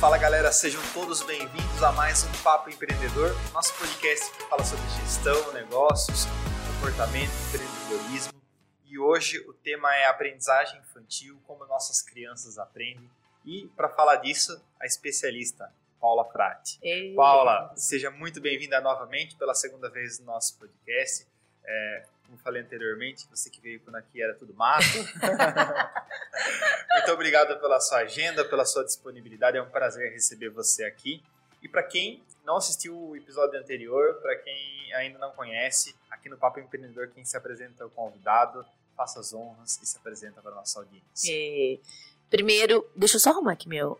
Fala galera, sejam todos bem-vindos a mais um Papo Empreendedor, nosso podcast que fala sobre gestão, negócios, comportamento, empreendedorismo. E hoje o tema é aprendizagem infantil, como nossas crianças aprendem. E para falar disso, a especialista Paula Frati. Ei. Paula, seja muito bem-vinda novamente pela segunda vez no nosso podcast. É, como falei anteriormente, você que veio quando aqui era tudo mato. muito obrigado pela sua agenda, pela sua disponibilidade. É um prazer receber você aqui. E para quem não assistiu o episódio anterior, para quem ainda não conhece, aqui no Papo Empreendedor, quem se apresenta é o convidado, faça as honras e se apresenta para a nossa audiência. É, primeiro, deixa eu só arrumar aqui meu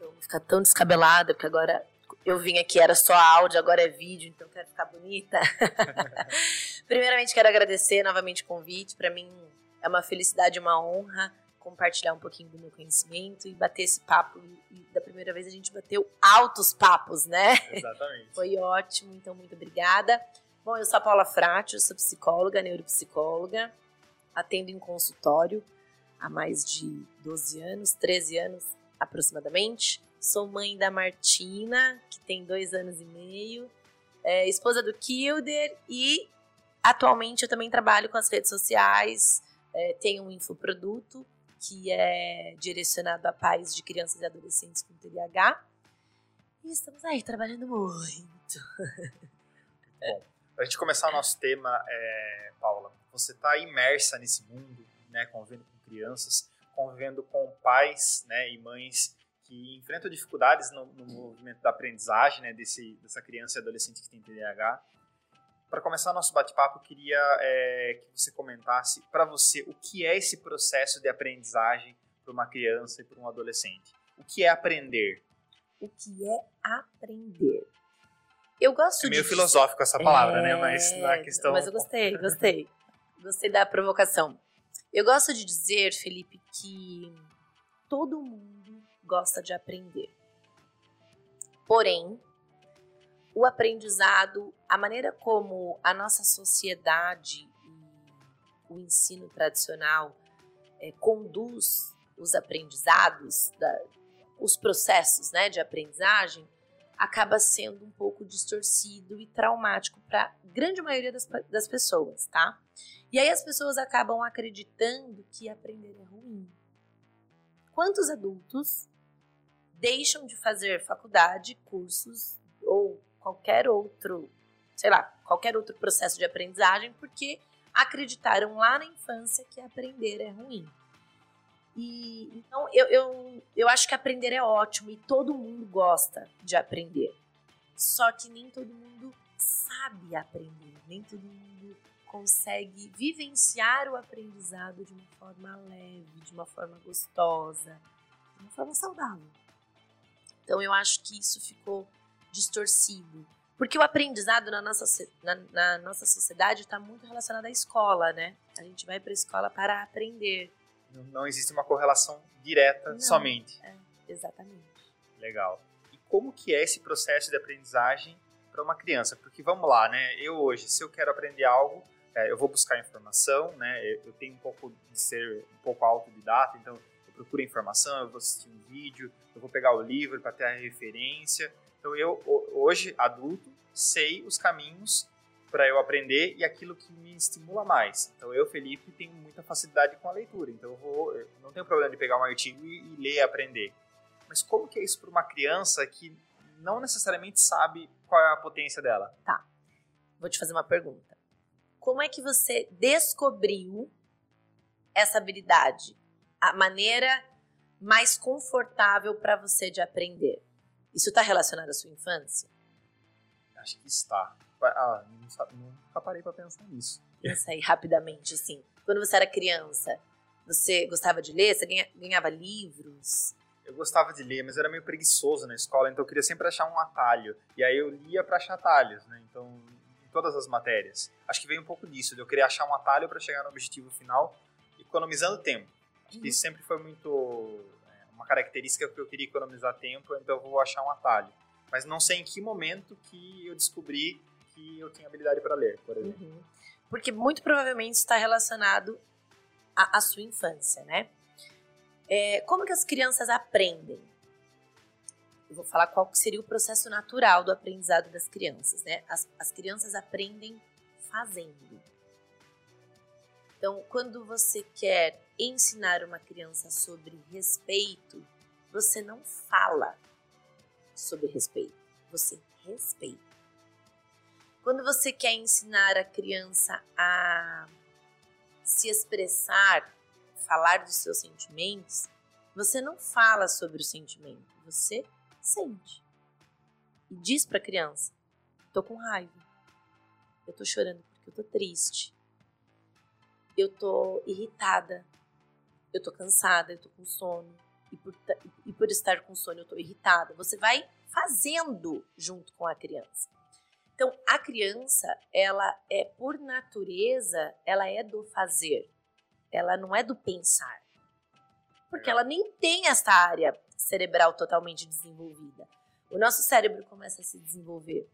eu não ficar tão descabelada, porque agora eu vim aqui, era só áudio, agora é vídeo, então quero ficar bonita. Primeiramente, quero agradecer novamente o convite. Para mim é uma felicidade uma honra compartilhar um pouquinho do meu conhecimento e bater esse papo. E da primeira vez a gente bateu altos papos, né? Exatamente. Foi ótimo, então muito obrigada. Bom, eu sou a Paula Frati, eu sou psicóloga, neuropsicóloga, atendo em consultório há mais de 12 anos, 13 anos aproximadamente. Sou mãe da Martina, que tem dois anos e meio, é, esposa do Kilder e atualmente eu também trabalho com as redes sociais, é, tenho um infoproduto que é direcionado a pais de crianças e adolescentes com TDAH. E estamos aí trabalhando muito. Bom, para a gente começar o nosso tema, é, Paula, você está imersa nesse mundo, né, convivendo com crianças, convivendo com pais né, e mães que enfrentam dificuldades no, no movimento da aprendizagem né, desse, dessa criança e adolescente que tem TDAH. Para começar nosso bate-papo, eu queria é, que você comentasse para você o que é esse processo de aprendizagem para uma criança e para um adolescente. O que é aprender? O que é aprender? Eu gosto É meio de filosófico essa palavra, É, né? Mas na questão. Mas eu gostei, gostei. gostei da provocação. Eu gosto de dizer, Felipe, que todo mundo gosta de aprender. Porém, o aprendizado, a maneira como a nossa sociedade e o ensino tradicional eh, conduz os aprendizados, da- os processos né, de aprendizagem, acaba sendo um pouco distorcido e traumático para a grande maioria das, das pessoas, tá? E aí as pessoas acabam acreditando que aprender é ruim. Quantos adultos deixam de fazer faculdade, cursos ou qualquer outro, sei lá, qualquer outro processo de aprendizagem porque acreditaram lá na infância que aprender é ruim. E então eu, eu, eu acho que aprender é ótimo e todo mundo gosta de aprender. Só que nem todo mundo sabe aprender, nem todo mundo consegue vivenciar o aprendizado de uma forma leve, de uma forma gostosa, de uma forma saudável. Então eu acho que isso ficou distorcido. Porque o aprendizado na nossa, na, na nossa sociedade está muito relacionado à escola, né? A gente vai para a escola para aprender. Não, não existe uma correlação direta Não. somente. Exatamente. Legal. E como que é esse processo de aprendizagem para uma criança? Porque vamos lá, né? Eu hoje, se eu quero aprender algo, é, eu vou buscar informação, né? Eu, eu tenho um pouco de ser um pouco autodidata, então procuro informação, eu vou assistir um vídeo, eu vou pegar o livro para ter a referência. Então eu ho- hoje adulto sei os caminhos para eu aprender e aquilo que me estimula mais. Então eu, Felipe, tenho muita facilidade com a leitura, então eu vou, eu não tenho problema de pegar um artigo e, e ler e aprender. Mas como que é isso para uma criança que não necessariamente sabe qual é a potência dela? Vou te fazer uma pergunta. Como é que você descobriu essa habilidade? A maneira mais confortável para você de aprender? Isso está relacionado à sua infância? Acho que está. Ah, não nunca parei para pensar nisso. Pensa aí rapidamente, assim. Quando você era criança, você gostava de ler? Você ganha- ganhava livros? Eu gostava de ler, mas eu era meio preguiçoso na escola, então eu queria sempre achar um atalho. E aí eu lia para achar atalhos, né? Então, em todas as matérias. Acho que veio um pouco disso, de eu querer achar um atalho para chegar no objetivo final, economizando tempo. Que isso sempre foi muito é, uma característica que eu queria economizar tempo, então eu vou achar um atalho. Mas não sei em que momento que eu descobri que eu tinha habilidade para ler, por exemplo. Uhum. Porque muito provavelmente está relacionado à, à sua infância, né? É, como que as crianças aprendem? eu vou falar qual seria o processo natural do aprendizado das crianças, né? As, as crianças aprendem fazendo. Então, quando você quer ensinar uma criança sobre respeito, você não fala sobre respeito, você respeita. Quando você quer ensinar a criança a se expressar, falar dos seus sentimentos, você não fala sobre o sentimento, você sente. E diz para a criança: tô com raiva. Eu tô chorando porque eu tô triste. Eu tô irritada. Eu tô cansada, eu tô com sono. E por, e por estar com sono eu tô irritada. Você vai fazendo junto com a criança. Então, a criança, ela é por natureza, ela é do fazer. Ela não é do pensar. Porque ela nem tem essa área cerebral totalmente desenvolvida. O nosso cérebro começa a se desenvolver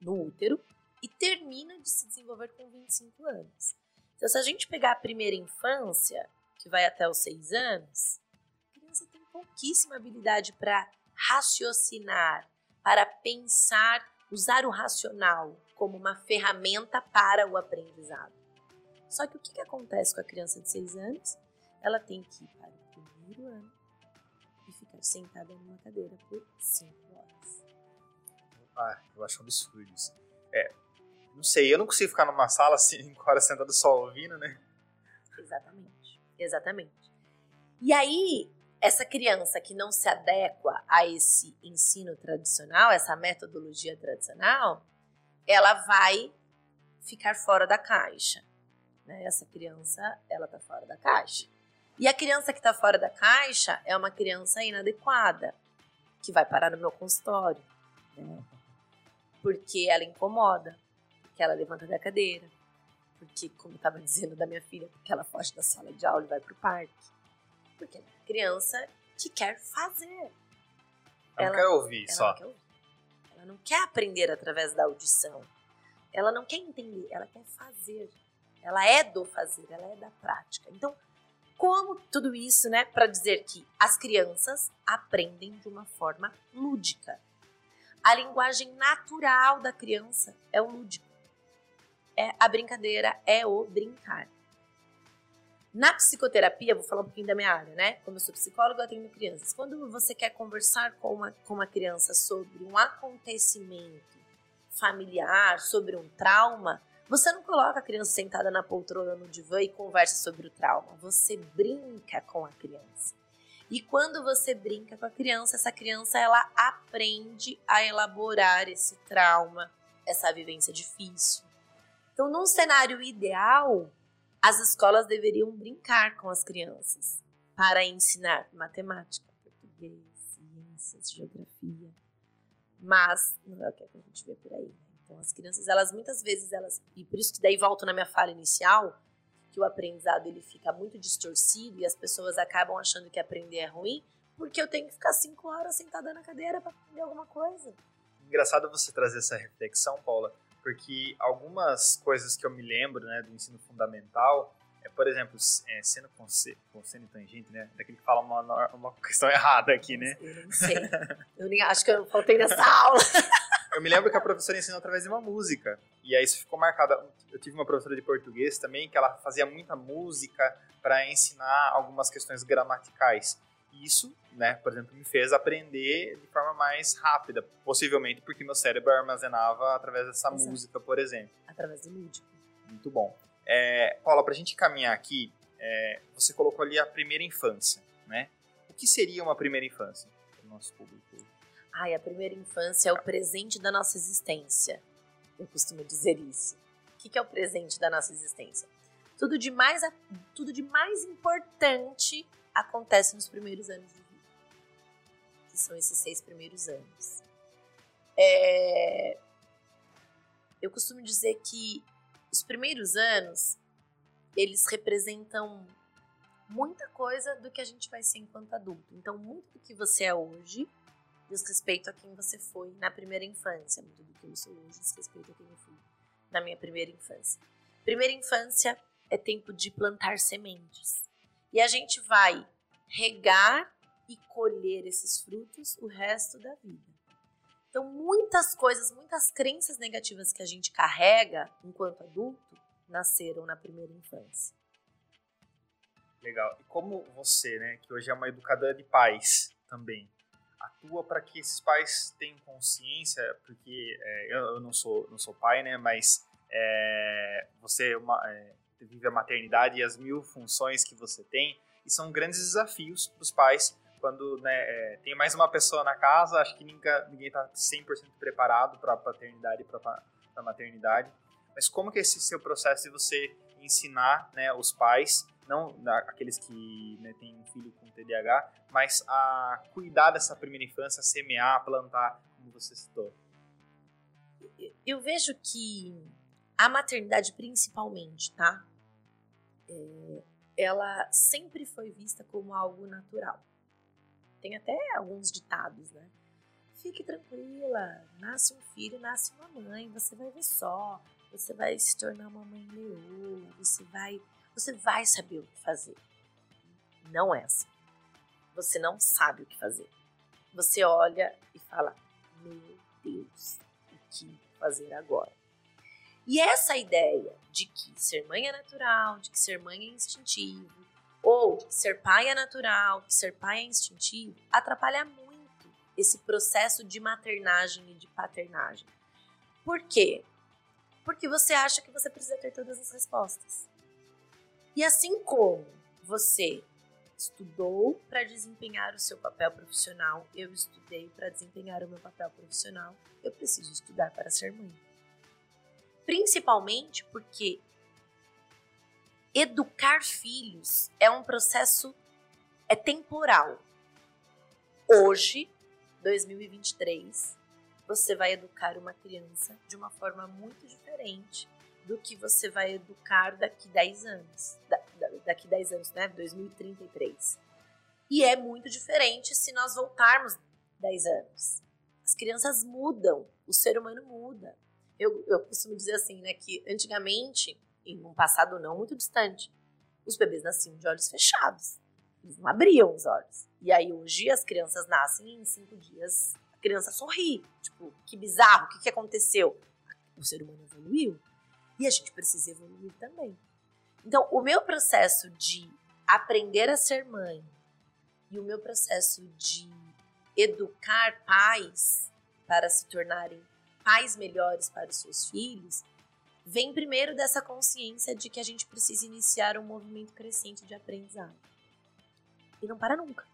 no útero e termina de se desenvolver com 25 anos. Então, se a gente pegar a primeira infância, que vai até os 6 anos, a criança tem pouquíssima habilidade para raciocinar, para pensar, usar o racional como uma ferramenta para o aprendizado. Só que o que, que acontece com a criança de 6 anos? Ela tem que ir para o primeiro ano e ficar sentada numa cadeira por 5 horas. Ah, eu acho um absurdo isso. É, não sei, eu não consigo ficar numa sala 5 horas sentado só ouvindo, né? Exatamente, exatamente. E aí, essa criança que não se adequa a esse ensino tradicional, essa metodologia tradicional, ela vai ficar fora da caixa. Né? Essa criança, ela tá fora da caixa. E a criança que está fora da caixa é uma criança inadequada, que vai parar no meu consultório, né? porque ela incomoda, porque ela levanta da cadeira, porque, como estava dizendo da minha filha, porque ela foge da sala de aula e vai para o parque porque ela é criança que quer fazer. Ela, ela não quer ouvir ela só. Não quer ouvir. Ela não quer aprender através da audição. Ela não quer entender, ela quer fazer. Ela é do fazer, ela é da prática. Então, como tudo isso, né, para dizer que as crianças aprendem de uma forma lúdica. A linguagem natural da criança é o lúdico. É a brincadeira, é o brincar. Na psicoterapia, vou falar um pouquinho da minha área, né? Como eu sou psicóloga, eu atendo crianças. Quando você quer conversar com uma, com uma criança sobre um acontecimento familiar, sobre um trauma, você não coloca a criança sentada na poltrona no divã e conversa sobre o trauma. Você brinca com a criança. E quando você brinca com a criança, essa criança ela aprende a elaborar esse trauma, essa vivência difícil. Então, num cenário ideal, as escolas deveriam brincar com as crianças para ensinar matemática, português, ciências, geografia. Mas não é o que a gente vê por aí. Né? Então as crianças, elas muitas vezes elas e por isso que daí volto na minha fala inicial, que o aprendizado ele fica muito distorcido e as pessoas acabam achando que aprender é ruim, porque eu tenho que ficar cinco horas sentada na cadeira para aprender alguma coisa. Engraçado você trazer essa reflexão, Paula, porque algumas coisas que eu me lembro né, do ensino fundamental, é, por exemplo, é, seno com, com seno tangente, né? Daquele que fala uma, uma questão errada aqui, né? Eu não sei. eu nem acho que eu faltei nessa aula. eu me lembro que a professora ensinou através de uma música. E aí isso ficou marcado. Eu tive uma professora de português também que ela fazia muita música para ensinar algumas questões gramaticais. Isso, né, por exemplo, me fez aprender de forma mais rápida, possivelmente porque meu cérebro armazenava através dessa Exato. música, por exemplo. Através do lúdico. Muito bom. É, Paula, para a gente caminhar aqui, é, você colocou ali a primeira infância, né? O que seria uma primeira infância para o nosso público? Ai, a primeira infância é o presente da nossa existência. Eu costumo dizer isso. O que é o presente da nossa existência? Tudo de mais, tudo de mais importante acontece nos primeiros anos de vida, que são esses seis primeiros anos. É... Eu costumo dizer que os primeiros anos eles representam muita coisa do que a gente vai ser enquanto adulto. Então, muito do que você é hoje diz respeito a quem você foi na primeira infância, muito do que eu sou hoje diz respeito a quem eu fui na minha primeira infância. Primeira infância é tempo de plantar sementes. E a gente vai regar e colher esses frutos o resto da vida. Então, muitas coisas, muitas crenças negativas que a gente carrega enquanto adulto nasceram na primeira infância. Legal. E como você, né, que hoje é uma educadora de pais também, atua para que esses pais tenham consciência, porque é, eu, eu, não sou não sou pai, né, mas é, você é uma, é, vive a maternidade e as mil funções que você tem, e são grandes desafios para os pais quando né, é, tem mais uma pessoa na casa, acho que ninguém está 100% preparado para a paternidade e para a maternidade. Mas como que é esse seu processo de você ensinar né, os pais, não aqueles que né, têm um filho com TDAH, mas a cuidar dessa primeira infância, semear, plantar, como você citou? Eu vejo que a maternidade, principalmente, tá? É, ela sempre foi vista como algo natural. Tem até alguns ditados, né? Fique tranquila, nasce um filho, nasce uma mãe, você vai ver só, você vai se tornar uma mãe leoa, você vai, você vai saber o que fazer. Não é assim. Você não sabe o que fazer. Você olha e fala: "Meu Deus, o que fazer agora?" E essa ideia de que ser mãe é natural, de que ser mãe é instintivo, ou ser pai é natural, que ser pai é instintivo, atrapalha muito esse processo de maternagem e de paternagem. Por quê? Porque você acha que você precisa ter todas as respostas. E assim como você estudou para desempenhar o seu papel profissional, eu estudei para desempenhar o meu papel profissional, eu preciso estudar para ser mãe. Principalmente porque educar filhos é um processo é temporal. Hoje, 2023, você vai educar uma criança de uma forma muito diferente do que você vai educar daqui 10 anos. Da, da, daqui 10 anos, né? 2033. E é muito diferente se nós voltarmos 10 anos. As crianças mudam, o ser humano muda. Eu, eu costumo dizer assim, né, que antigamente em um passado não muito distante, os bebês nasciam de olhos fechados. Eles não abriam os olhos. E aí hoje as crianças nascem e em cinco dias a criança sorri. Tipo, que bizarro, o que, que aconteceu? O ser humano evoluiu e a gente precisa evoluir também. Então, o meu processo de aprender a ser mãe e o meu processo de educar pais para se tornarem pais melhores para os seus filhos vem primeiro dessa consciência de que a gente precisa iniciar um movimento crescente de aprendizado. E não para nunca.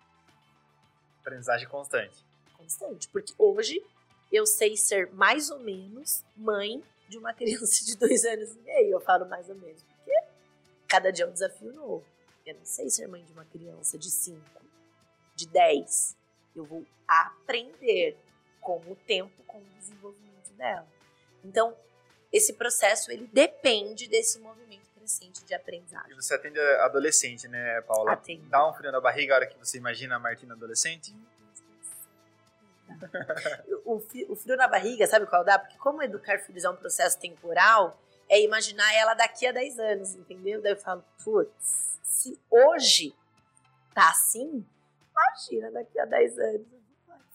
Aprendizagem constante. Constante. Porque hoje eu sei ser mais ou menos mãe de uma criança de dois anos e meio. Eu falo mais ou menos, porque cada dia é um desafio novo. Eu não sei ser mãe de uma criança de cinco, de dez. Eu vou aprender com o tempo, com o desenvolvimento dela. Então, esse processo ele depende desse movimento crescente de aprendizagem. E você atende adolescente, né, Paula? Atende. Dá um frio na barriga a hora que você imagina a Martina adolescente? o, o frio na barriga, sabe qual dá? Porque como educar filhos é um processo temporal, é imaginar ela daqui a 10 anos, entendeu? Daí eu falo, putz, se hoje tá assim, imagina daqui a 10 anos.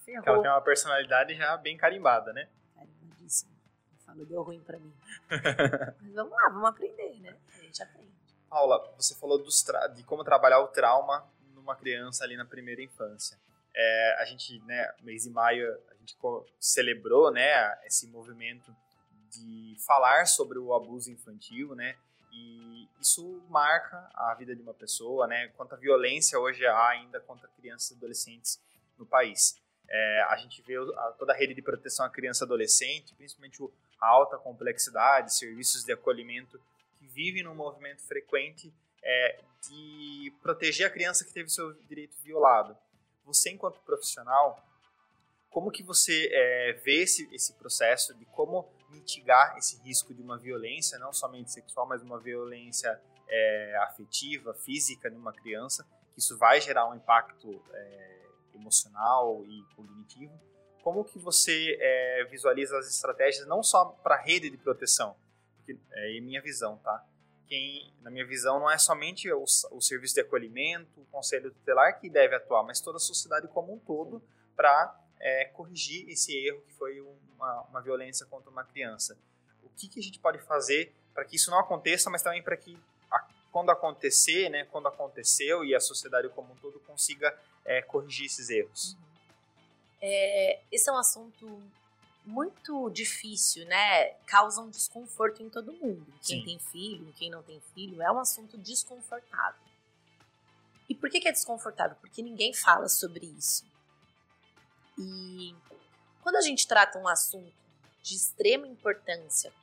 Ferrou. Ela tem uma personalidade já bem carimbada, né? Falo, deu ruim para mim. Mas vamos lá, vamos aprender, né? A gente aprende. Paula, você falou de como trabalhar o trauma numa criança ali na primeira infância. É, a gente, né, mês de maio, a gente celebrou, né, esse movimento de falar sobre o abuso infantil, né, e isso marca a vida de uma pessoa, né, quanta violência hoje há ainda contra crianças e adolescentes no país. É, a gente vê toda a rede de proteção à criança e adolescente, principalmente o, alta complexidade, serviços de acolhimento, que vivem num movimento frequente é, de proteger a criança que teve seu direito violado. Você, enquanto profissional, como que você é, vê esse, esse processo de como mitigar esse risco de uma violência, não somente sexual, mas uma violência é, afetiva, física numa criança, que isso vai gerar um impacto é, emocional e cognitivo, como que você é, visualiza as estratégias não só para a rede de proteção, porque é minha visão, tá? quem, na minha visão, não é somente o, o serviço de acolhimento, o conselho tutelar que deve atuar, mas toda a sociedade como um todo para é, corrigir esse erro que foi uma, uma violência contra uma criança. O que, que a gente pode fazer para que isso não aconteça, mas também para que a, quando acontecer, né, quando aconteceu e a sociedade como um todo consiga é, corrigir esses erros? Uhum. É, esse é um assunto muito difícil, né? Causa um desconforto em todo mundo. Quem Sim. tem filho, quem não tem filho, é um assunto desconfortável. E por que, que é desconfortável? Porque ninguém fala sobre isso. E quando a gente trata um assunto de extrema importância,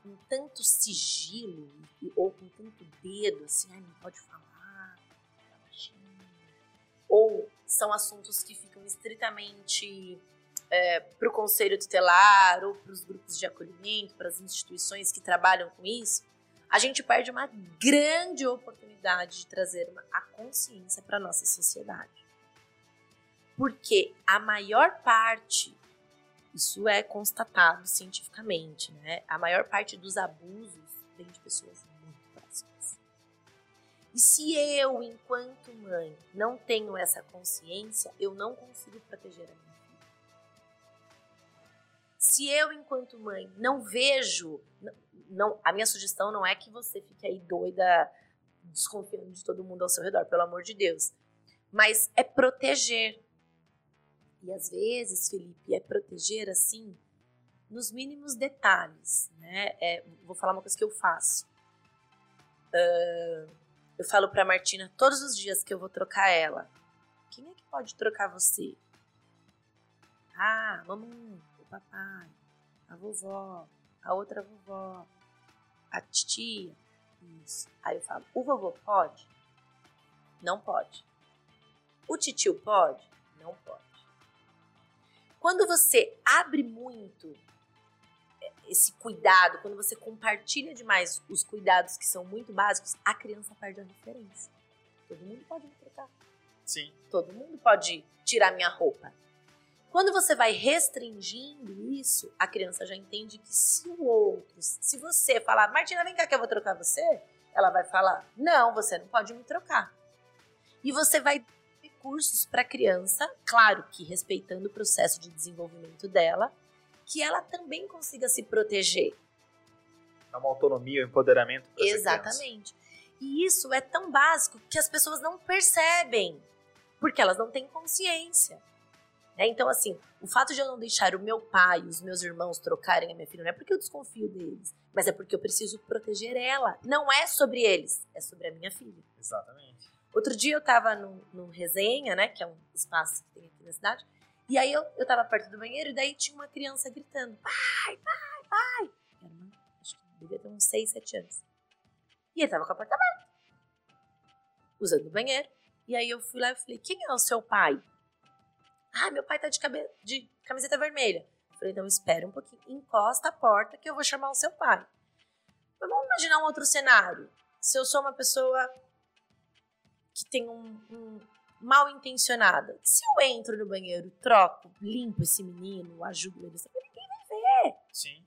com tanto sigilo ou com tanto dedo, assim, ah, não pode falar, ou são assuntos que ficam estritamente é, para o conselho tutelar ou para os grupos de acolhimento, para as instituições que trabalham com isso, a gente perde uma grande oportunidade de trazer uma, a consciência para a nossa sociedade. Porque a maior parte, isso é constatado cientificamente, né? A maior parte dos abusos vem de pessoas. E se eu, enquanto mãe, não tenho essa consciência, eu não consigo proteger a minha filha. Se eu, enquanto mãe, não vejo, não, a minha sugestão não é que você fique aí doida, desconfiando de todo mundo ao seu redor, pelo amor de Deus. Mas é proteger. E às vezes, Felipe, é proteger assim nos mínimos detalhes, né? É, vou falar uma coisa que eu faço. Uh, eu falo para Martina todos os dias que eu vou trocar ela. Quem é que pode trocar você? Ah, mamãe, o papai, a vovó, a outra vovó, a titia. Isso. Aí eu falo, o vovô pode? Não pode. O titio pode? Não pode. Quando você abre muito esse cuidado, quando você compartilha demais os cuidados que são muito básicos, a criança perde a referência. Todo mundo pode me trocar. Sim. Todo mundo pode tirar minha roupa. Quando você vai restringindo isso, a criança já entende que se o outro, se você falar, Martina, vem cá que eu vou trocar você, ela vai falar, não, você não pode me trocar. E você vai recursos para a criança, claro que respeitando o processo de desenvolvimento dela, que ela também consiga se proteger. É uma autonomia, um empoderamento. Exatamente. E isso é tão básico que as pessoas não percebem, porque elas não têm consciência. Né? Então, assim, o fato de eu não deixar o meu pai e os meus irmãos trocarem a minha filha não é porque eu desconfio deles, mas é porque eu preciso proteger ela. Não é sobre eles, é sobre a minha filha. Exatamente. Outro dia eu tava no, no Resenha, né? Que é um espaço que tem aqui na cidade. E aí eu, eu tava perto do banheiro e daí tinha uma criança gritando: pai, pai, pai. Era uma, acho que devia ter uns 6, 7 anos. E ele tava com a porta aberta, usando o banheiro. E aí eu fui lá e falei: quem é o seu pai? Ah, meu pai tá de, cabe de camiseta vermelha. Eu falei: então espera um pouquinho, encosta a porta que eu vou chamar o seu pai. Mas vamos imaginar um outro cenário. Se eu sou uma pessoa que tem um, um mal intencionada. Se eu entro no banheiro, troco, limpo esse menino, ajudo ele, ninguém vai ver. Sim.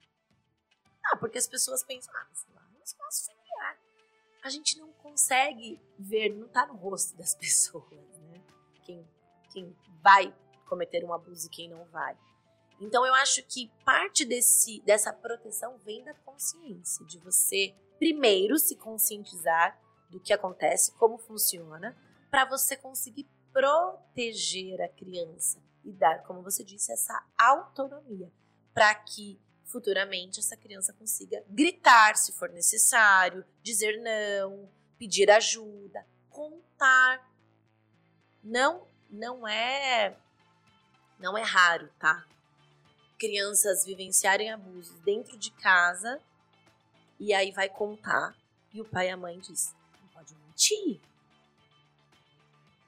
Ah, porque as pessoas pensam, ah, mas lá é um espaço familiar. A gente não consegue ver, não tá no rosto das pessoas, né? Quem, quem vai cometer um abuso e quem não vai. Então eu acho que parte desse, dessa proteção vem da consciência, de você primeiro se conscientizar do que acontece, como funciona, para você conseguir proteger a criança e dar, como você disse, essa autonomia para que futuramente essa criança consiga gritar se for necessário, dizer não, pedir ajuda, contar. Não, não é não é raro, tá? Crianças vivenciarem abusos dentro de casa e aí vai contar e o pai e a mãe diz: mentir.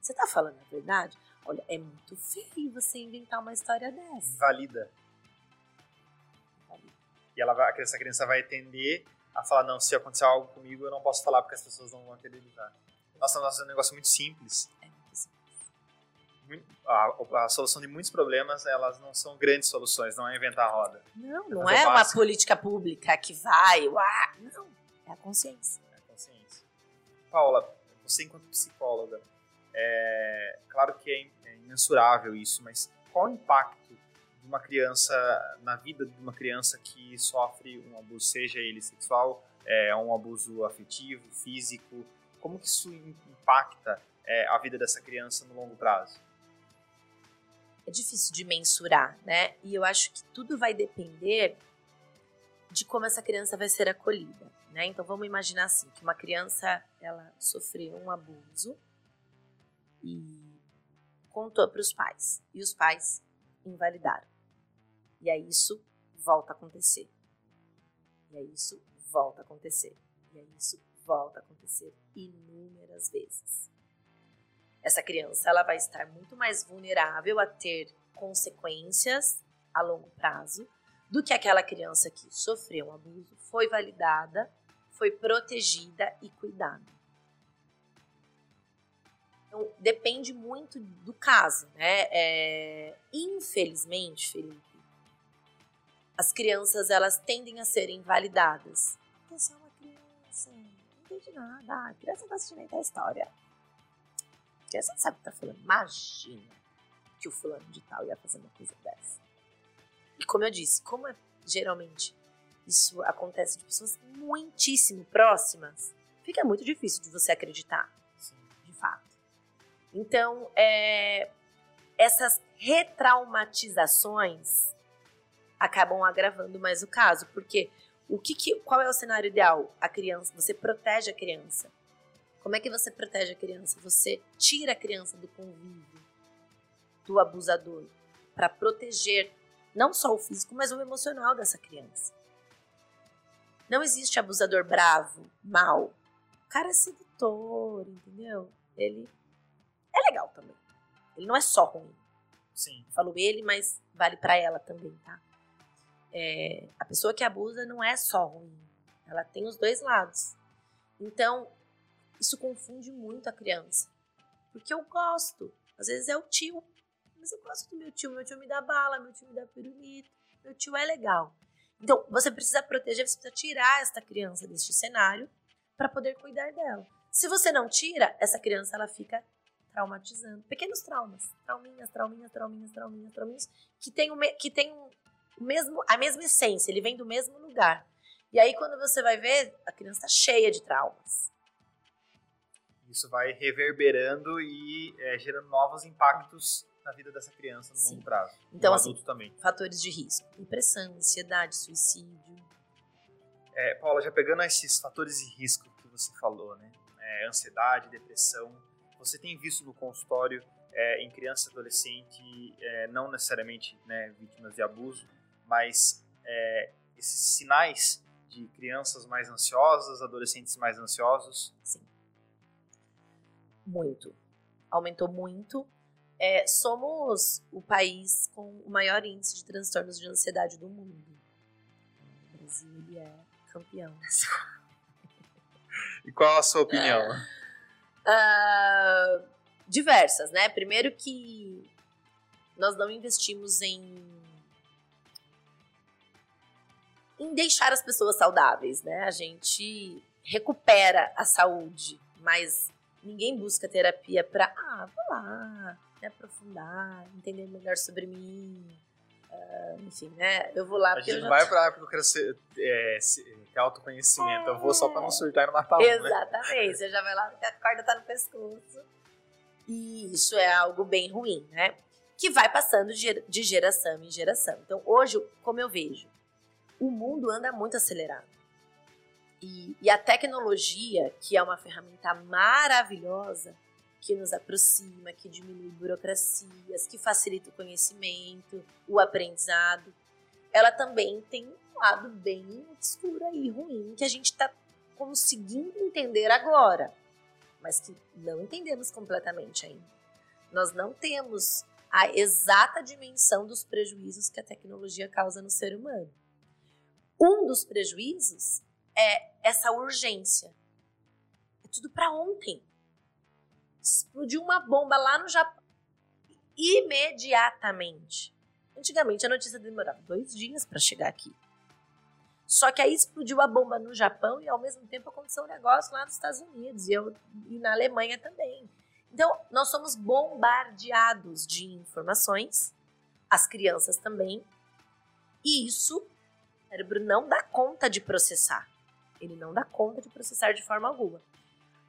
Você tá falando a verdade? Olha, é muito feio você inventar uma história dessa. Valida. E ela vai, essa criança vai tender a falar, não, se acontecer algo comigo, eu não posso falar porque as pessoas não vão acreditar. Nossa, nossa, é um negócio muito simples. É muito simples. A, a, solução de muitos problemas, elas não são grandes soluções, não é inventar a roda. Não, não é, é uma política pública que vai, uá, não, é a consciência. Paula, você enquanto psicóloga, é, claro que é, é imensurável isso, mas qual o impacto de uma criança na vida de uma criança que sofre um abuso, seja ele sexual, é, um abuso afetivo, físico, como que isso impacta é, a vida dessa criança no longo prazo? É difícil de mensurar, né? E eu acho que tudo vai depender de como essa criança vai ser acolhida, né? Então vamos imaginar assim, que uma criança ela sofreu um abuso e contou para os pais e os pais invalidaram. E aí isso volta a acontecer. E aí isso volta a acontecer. E aí isso volta a acontecer inúmeras vezes. Essa criança ela vai estar muito mais vulnerável a ter consequências a longo prazo do que aquela criança que sofreu um abuso, foi validada, foi protegida e cuidada. Então, depende muito do caso, né? É, infelizmente, Felipe, as crianças elas tendem a serem invalidadas. É só uma criança, não entende nada. A criança não gosta de inventar história. A criança não sabe o que tá falando. Imagina que o fulano de tal ia fazer uma coisa dessa. E como eu disse, como é, geralmente isso acontece de pessoas muitíssimo próximas, fica muito difícil de você acreditar. Então, é, essas retraumatizações acabam agravando mais o caso, porque o que, que, qual é o cenário ideal? A criança, você protege a criança. Como é que você protege a criança? Você tira a criança do convívio do abusador para proteger não só o físico, mas o emocional dessa criança. Não existe abusador bravo, mal. O cara é sedutor, entendeu? Ele é legal também. Ele não é só ruim. Sim. Falou ele, mas vale para ela também, tá? É, a pessoa que abusa não é só ruim. Ela tem os dois lados. Então, isso confunde muito a criança. Porque eu gosto. Às vezes é o tio mas eu gosto do meu tio, meu tio me dá bala, meu tio me dá pirulito, meu tio é legal. Então, você precisa proteger, você precisa tirar esta criança deste cenário para poder cuidar dela. Se você não tira, essa criança ela fica traumatizando. Pequenos traumas, trauminhas, trauminhas, trauminhas, trauminhas, trauminhas, que tem, o me, que tem o mesmo, a mesma essência, ele vem do mesmo lugar. E aí, quando você vai ver, a criança está cheia de traumas. Isso vai reverberando e é, gerando novos impactos na vida dessa criança no Sim. longo prazo. Então, assim, também. fatores de risco: depressão, ansiedade, suicídio. É, Paula, já pegando esses fatores de risco que você falou, né? É, ansiedade, depressão, você tem visto no consultório é, em criança e adolescente, é, não necessariamente né, vítimas de abuso, mas é, esses sinais de crianças mais ansiosas, adolescentes mais ansiosos? Sim. Muito. Aumentou muito é, somos o país com o maior índice de transtornos de ansiedade do mundo. O Brasil é campeão. e qual a sua opinião? Uh, diversas, né? Primeiro que nós não investimos em em deixar as pessoas saudáveis, né? A gente recupera a saúde, mas ninguém busca terapia para ah, vou lá, me aprofundar, entender melhor sobre mim. Uh, enfim, né? Eu vou lá. A gente não vai pra porque eu quero ser, é, ter autoconhecimento. É. Eu vou só pra não é. surtar no Natal. Né? Exatamente. Né? Você já vai lá, a corda tá no pescoço. E isso é algo bem ruim, né? Que vai passando de geração em geração. Então, hoje, como eu vejo, o mundo anda muito acelerado. E, e a tecnologia, que é uma ferramenta maravilhosa, que nos aproxima, que diminui burocracias, que facilita o conhecimento, o aprendizado, ela também tem um lado bem obscuro e ruim que a gente está conseguindo entender agora, mas que não entendemos completamente ainda. Nós não temos a exata dimensão dos prejuízos que a tecnologia causa no ser humano. Um dos prejuízos é essa urgência. É tudo para ontem explodiu uma bomba lá no Japão. Imediatamente. Antigamente a notícia demorava dois dias para chegar aqui. Só que aí explodiu a bomba no Japão e ao mesmo tempo aconteceu um negócio lá nos Estados Unidos e, eu, e na Alemanha também. Então, nós somos bombardeados de informações, as crianças também, e isso o cérebro não dá conta de processar. Ele não dá conta de processar de forma alguma.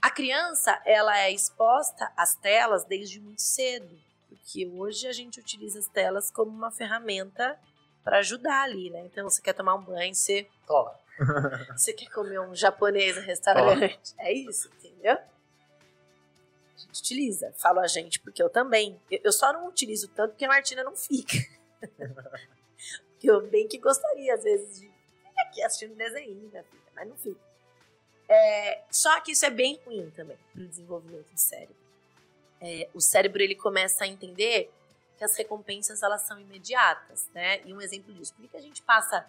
A criança, ela é exposta às telas desde muito cedo, porque hoje a gente utiliza as telas como uma ferramenta para ajudar ali, né? Então, você quer tomar um banho, você Toma. você quer comer um japonês no restaurante, é isso, entendeu? A gente utiliza. Falo a gente porque eu também. Eu só não utilizo tanto porque a Martina não fica. Porque eu bem que gostaria, às vezes, de ficar aqui assistindo desenho filha, mas não fica. É, só que isso é bem ruim também para o desenvolvimento do cérebro. É, o cérebro ele começa a entender que as recompensas elas são imediatas, né? E um exemplo disso, por que a gente passa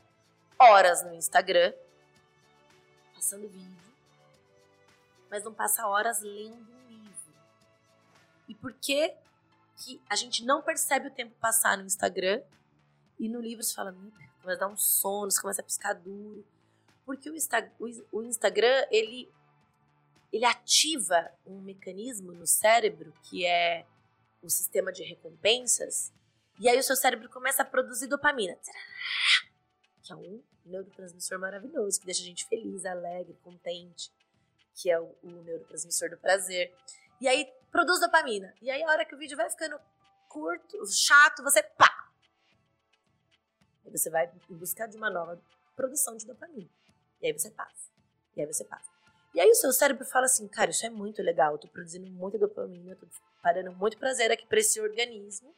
horas no Instagram passando vídeo, mas não passa horas lendo um livro? E por que que a gente não percebe o tempo passar no Instagram e no livro você fala, meu começa a dar um sono, você começa a piscar duro. Porque o, Insta- o Instagram, ele, ele ativa um mecanismo no cérebro que é o sistema de recompensas. E aí o seu cérebro começa a produzir dopamina. Que é um neurotransmissor maravilhoso, que deixa a gente feliz, alegre, contente. Que é o, o neurotransmissor do prazer. E aí produz dopamina. E aí a hora que o vídeo vai ficando curto, chato, você pá! Você vai em busca de uma nova produção de dopamina. E aí você passa. E aí você passa. E aí o seu cérebro fala assim, cara, isso é muito legal, eu tô produzindo muita dopamina, eu tô parando muito prazer aqui pra esse organismo.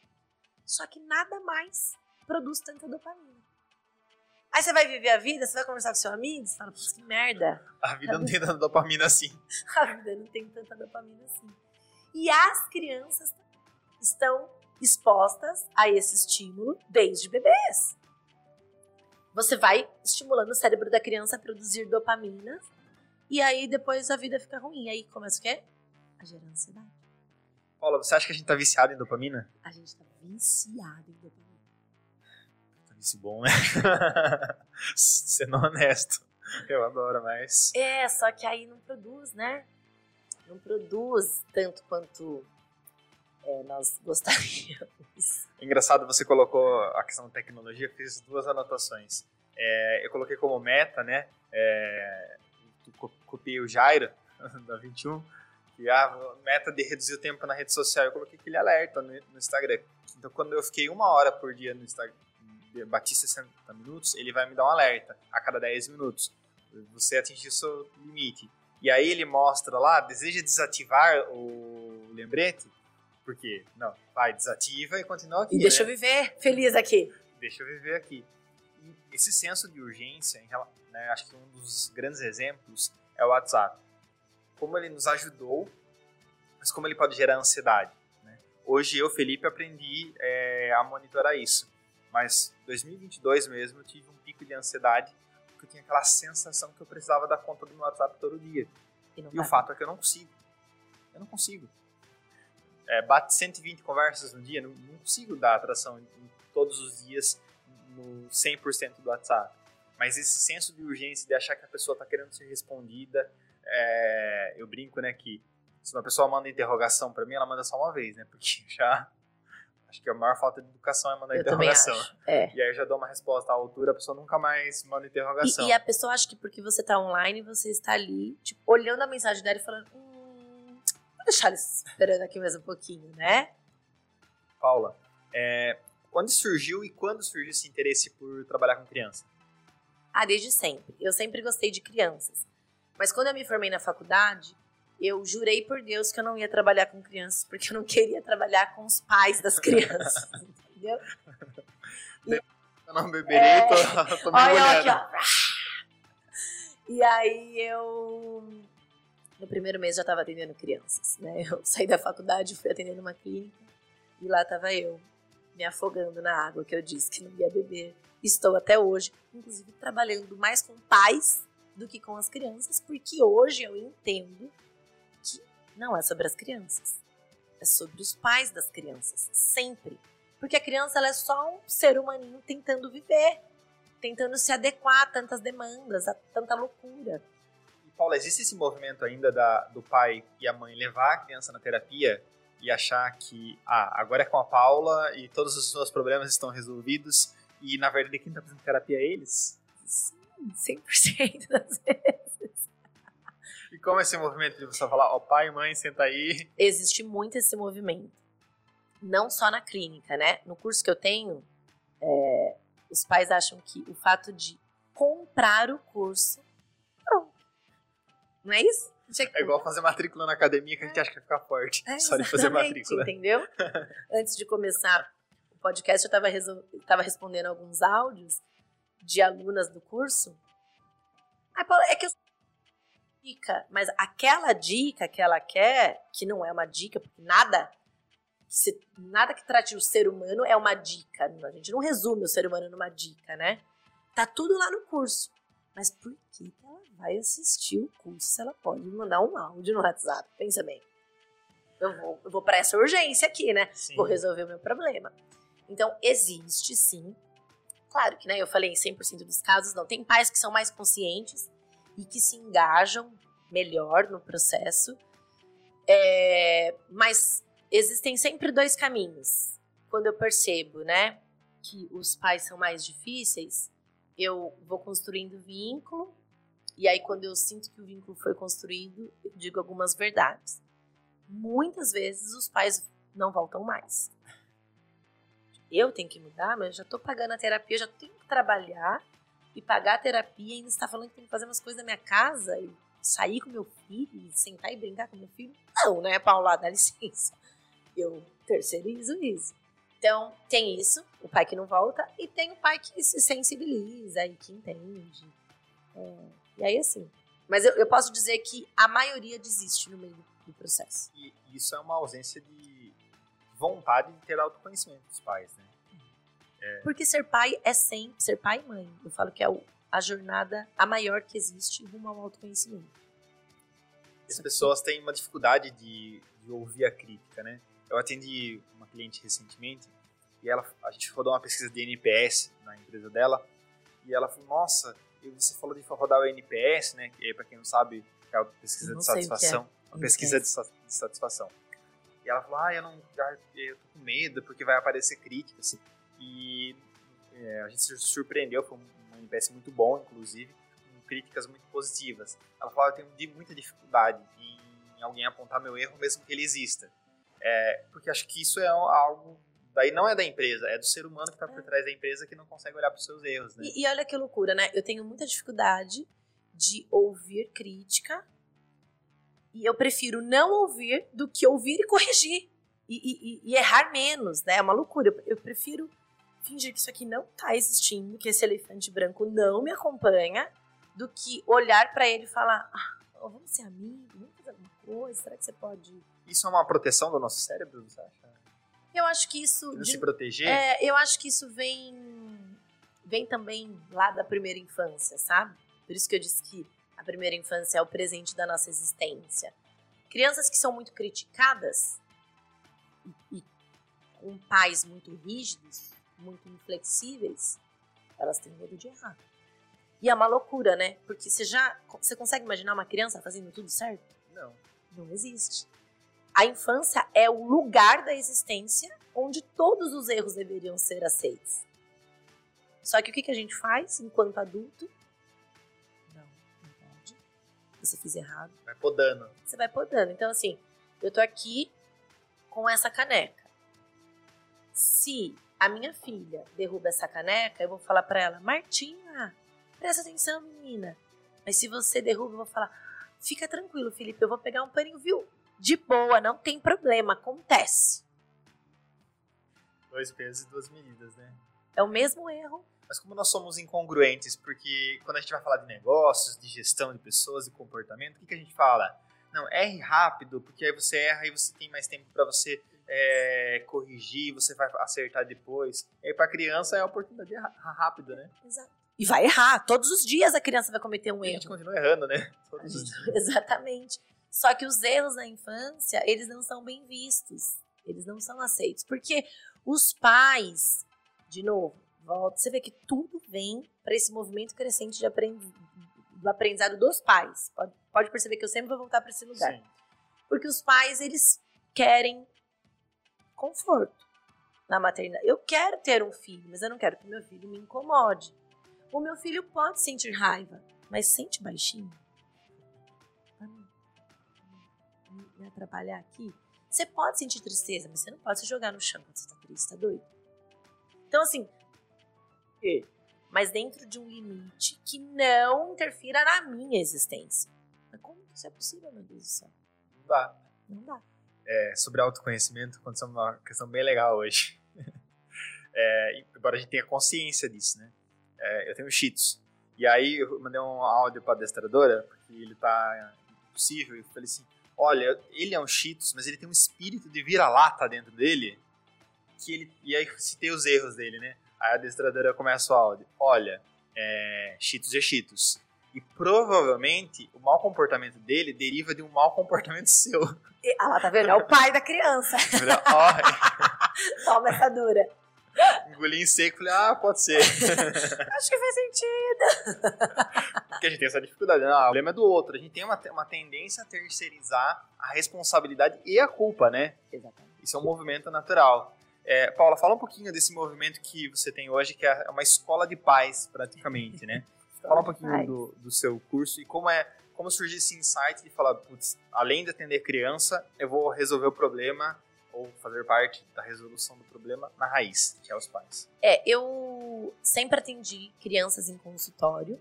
Só que nada mais produz tanta dopamina. Aí você vai viver a vida, você vai conversar com seu amigo, você fala, putz, que merda. A vida não tem tanta dopamina assim. A vida não tem tanta dopamina assim. E as crianças estão expostas a esse estímulo desde bebês. Você vai estimulando o cérebro da criança a produzir dopamina e aí depois a vida fica ruim. Aí começa o quê? A gerar ansiedade. Paula, você acha que a gente tá viciado em dopamina? A gente tá viciado em dopamina. Isso bom, né? Sendo honesto. Eu adoro, mas. É, só que aí não produz, né? Não produz tanto quanto é, nós gostaríamos. Engraçado, você colocou a questão da tecnologia, fiz duas anotações. É, eu coloquei como meta, né? É, copiei o Jairo, da 21, que a meta de reduzir o tempo na rede social. Eu coloquei aquele alerta no, no Instagram. Então, quando eu fiquei uma hora por dia no Instagram, bati 60 minutos, ele vai me dar um alerta a cada 10 minutos. Você atingiu o seu limite. E aí ele mostra lá, deseja desativar o lembrete? Por quê? Não, vai, desativa e continua aqui. E deixa eu né? viver feliz aqui. deixa eu viver aqui. E esse senso de urgência, né, acho que um dos grandes exemplos é o WhatsApp. Como ele nos ajudou, mas como ele pode gerar ansiedade. né? Hoje eu, Felipe, aprendi é, a monitorar isso. Mas 2022 mesmo eu tive um pico de ansiedade porque eu tinha aquela sensação que eu precisava dar conta do meu WhatsApp todo dia. E, E o fato é que eu não consigo. Eu não consigo. É, bate 120 conversas no dia, não, não consigo dar atração em, em todos os dias no 100% do WhatsApp. Mas esse senso de urgência de achar que a pessoa está querendo ser respondida, é, eu brinco, né, que se uma pessoa manda interrogação para mim, ela manda só uma vez, né, porque já acho que a maior falta de educação é mandar Eu interrogação. É. E aí eu já dou uma resposta à altura, a pessoa nunca mais manda interrogação. E, e a pessoa acha que porque você tá online, você está ali, tipo, olhando a mensagem dela e falando, hum, deixar eles esperando aqui mais um pouquinho, né? Paula, é, quando surgiu e quando surgiu esse interesse por trabalhar com criança? Ah, desde sempre. Eu sempre gostei de crianças. Mas quando eu me formei na faculdade, eu jurei por Deus que eu não ia trabalhar com crianças, porque eu não queria trabalhar com os pais das crianças, entendeu? Eu não beberei, É. tô, tô me Olha aqui, ó. E aí eu. No primeiro mês já estava atendendo crianças, né? Eu saí da faculdade, fui atendendo uma clínica e lá estava eu, me afogando na água que eu disse que não ia beber. Estou até hoje, inclusive trabalhando mais com pais do que com as crianças, porque hoje eu entendo que não é sobre as crianças, é sobre os pais das crianças, sempre. Porque a criança ela é só um ser humaninho tentando viver tentando se adequar a tantas demandas, a tanta loucura. Paula, existe esse movimento ainda da, do pai e a mãe levar a criança na terapia e achar que, ah, agora é com a Paula e todos os seus problemas estão resolvidos e, na verdade, quem está fazendo terapia é eles? Sim, 100% das vezes. E como é esse movimento de você falar, ó, oh, pai e mãe, senta aí? Existe muito esse movimento. Não só na clínica, né? No curso que eu tenho, é, os pais acham que o fato de comprar o curso. Não é isso? É igual fazer matrícula na academia que a gente acha que vai ficar forte. É, só de fazer matrícula. Entendeu? Antes de começar o podcast, eu estava respondendo alguns áudios de alunas do curso. Ai, Paula, é que eu dica, mas aquela dica que ela quer, que não é uma dica, porque nada se, nada que trate o ser humano é uma dica. A gente não resume o ser humano numa dica, né? Tá tudo lá no curso. Mas por que ela vai assistir o curso se ela pode mandar um áudio no WhatsApp? Pensa bem. Eu vou, eu vou para essa urgência aqui, né? Sim. Vou resolver o meu problema. Então, existe sim. Claro que, né, eu falei em 100% dos casos, não. Tem pais que são mais conscientes e que se engajam melhor no processo. É, mas existem sempre dois caminhos. Quando eu percebo, né, que os pais são mais difíceis, eu vou construindo vínculo, e aí quando eu sinto que o vínculo foi construído, eu digo algumas verdades. Muitas vezes os pais não voltam mais. Eu tenho que mudar, mas eu já estou pagando a terapia, já tenho que trabalhar e pagar a terapia e ainda está falando que tem que fazer umas coisas na minha casa e sair com meu filho, sentar e brincar com meu filho. Não, né, Paula? Dá licença eu terceirizo isso. Então, tem isso, o pai que não volta, e tem o pai que se sensibiliza e que entende. É, e aí, assim. Mas eu, eu, posso dizer que a maioria desiste no meio do processo. E isso é uma ausência de vontade de ter autoconhecimento dos pais, né? É. Porque ser pai é sempre ser pai e mãe. Eu falo que é o, a jornada a maior que existe rumo ao autoconhecimento. As pessoas têm uma dificuldade de, de ouvir a crítica, né? Eu atendi uma cliente recentemente e ela, a gente rodou uma pesquisa de NPS na empresa dela e ela falou: Nossa, você falou de rodar o NPS, né? Que para quem não sabe, é a pesquisa de satisfação. É. Uma pesquisa de, satisfação. E ela falou: Ah, eu não, eu tô com medo porque vai aparecer críticas. E é, a gente se surpreendeu, foi um, um NPS muito bom, inclusive, com críticas muito positivas. Ela falou: Eu tenho muita dificuldade em alguém apontar meu erro, mesmo que ele exista. É, porque acho que isso é algo. Daí não é da empresa, é do ser humano que está por trás da empresa que não consegue olhar para os seus erros, né? E, e olha que loucura, né? Eu tenho muita dificuldade de ouvir crítica e eu prefiro não ouvir do que ouvir e corrigir. E, e, e, errar menos, né? É uma loucura. Eu prefiro fingir que isso aqui não está existindo, que esse elefante branco não me acompanha, do que olhar para ele e falar: ah, vamos ser amigos, vamos fazer alguma coisa, será que você pode isso é uma proteção do nosso cérebro, você acha? Eu acho que isso. De, se proteger? É, eu acho que isso vem. Vem também lá da primeira infância, sabe? Por isso que eu disse que a primeira infância é o presente da nossa existência. Crianças que são muito criticadas e, e com pais muito rígidos, muito inflexíveis, elas têm medo de errar. E é uma loucura, né? Porque você já. Você consegue imaginar uma criança fazendo tudo certo? Não. Não existe. A infância é o lugar da existência onde todos os erros deveriam ser aceitos. Só que o que, a gente faz enquanto adulto? Não, não pode. Você fizer errado. Vai podando. Você vai podando. Então, assim, eu tô aqui com essa caneca. Se a minha filha derruba essa caneca, eu vou falar para ela: Martinha, presta atenção, menina. Mas se você derruba, eu vou falar: fica tranquilo, Felipe, eu vou pegar um paninho, viu? De boa, não tem problema, acontece. Dois pesos e duas medidas, né? É o mesmo erro. Mas como nós somos incongruentes, porque quando a gente vai falar de negócios, de gestão de pessoas e comportamento, o que, que a gente fala? Não, erre rápido, porque aí você erra e você tem mais tempo para você é, corrigir, você vai acertar depois. E para criança é a oportunidade de errar rápido, né? Exato. E vai errar. Todos os dias a criança vai cometer um erro. A gente continua errando, né? Todos os dias. Exatamente. Só que os erros na infância, eles não são bem vistos, eles não são aceitos, porque os pais, de novo, volta. Você vê que tudo vem para esse movimento crescente de aprend... do aprendizado dos pais. Pode, pode perceber que eu sempre vou voltar para esse lugar. Sim. Porque os pais, eles querem conforto na maternidade. Eu quero ter um filho, mas eu não quero que meu filho me incomode. O meu filho pode sentir raiva, mas sente baixinho. Me atrapalhar aqui. Você pode sentir tristeza, mas você não pode se jogar no chão quando você tá triste, tá doido? Então, assim. Mas dentro de um limite que não interfira na minha existência. Mas como isso é possível, meu Deus do céu? Não dá. Não dá. É, sobre autoconhecimento, aconteceu uma questão bem legal hoje. É, embora a gente tenha consciência disso, né? É, eu tenho cheats. E aí eu mandei um áudio para a adestradora, porque ele tá impossível, e falei assim, olha, ele é um Cheetos, mas ele tem um espírito de vira-lata dentro dele, que ele... E aí citei os erros dele, né? Aí a adestradora começa o áudio, olha, é, Cheetos é Cheetos. E provavelmente o mau comportamento dele deriva de um mau comportamento seu. Ah lá, tá vendo? É o pai da criança. Toma essa dura. Engoli em seco e falei, ah, pode ser. Acho que faz sentido. Porque a gente tem essa dificuldade. Né? Ah, o problema é do outro. A gente tem uma, uma tendência a terceirizar a responsabilidade e a culpa, né? Exatamente. Isso é um movimento natural. É, Paula, fala um pouquinho desse movimento que você tem hoje, que é uma escola de paz, praticamente, né? fala um pouquinho do, do seu curso e como é como surgiu esse insight de falar, putz, além de atender criança, eu vou resolver o problema ou fazer parte da resolução do problema na raiz, que é os pais? É, eu sempre atendi crianças em consultório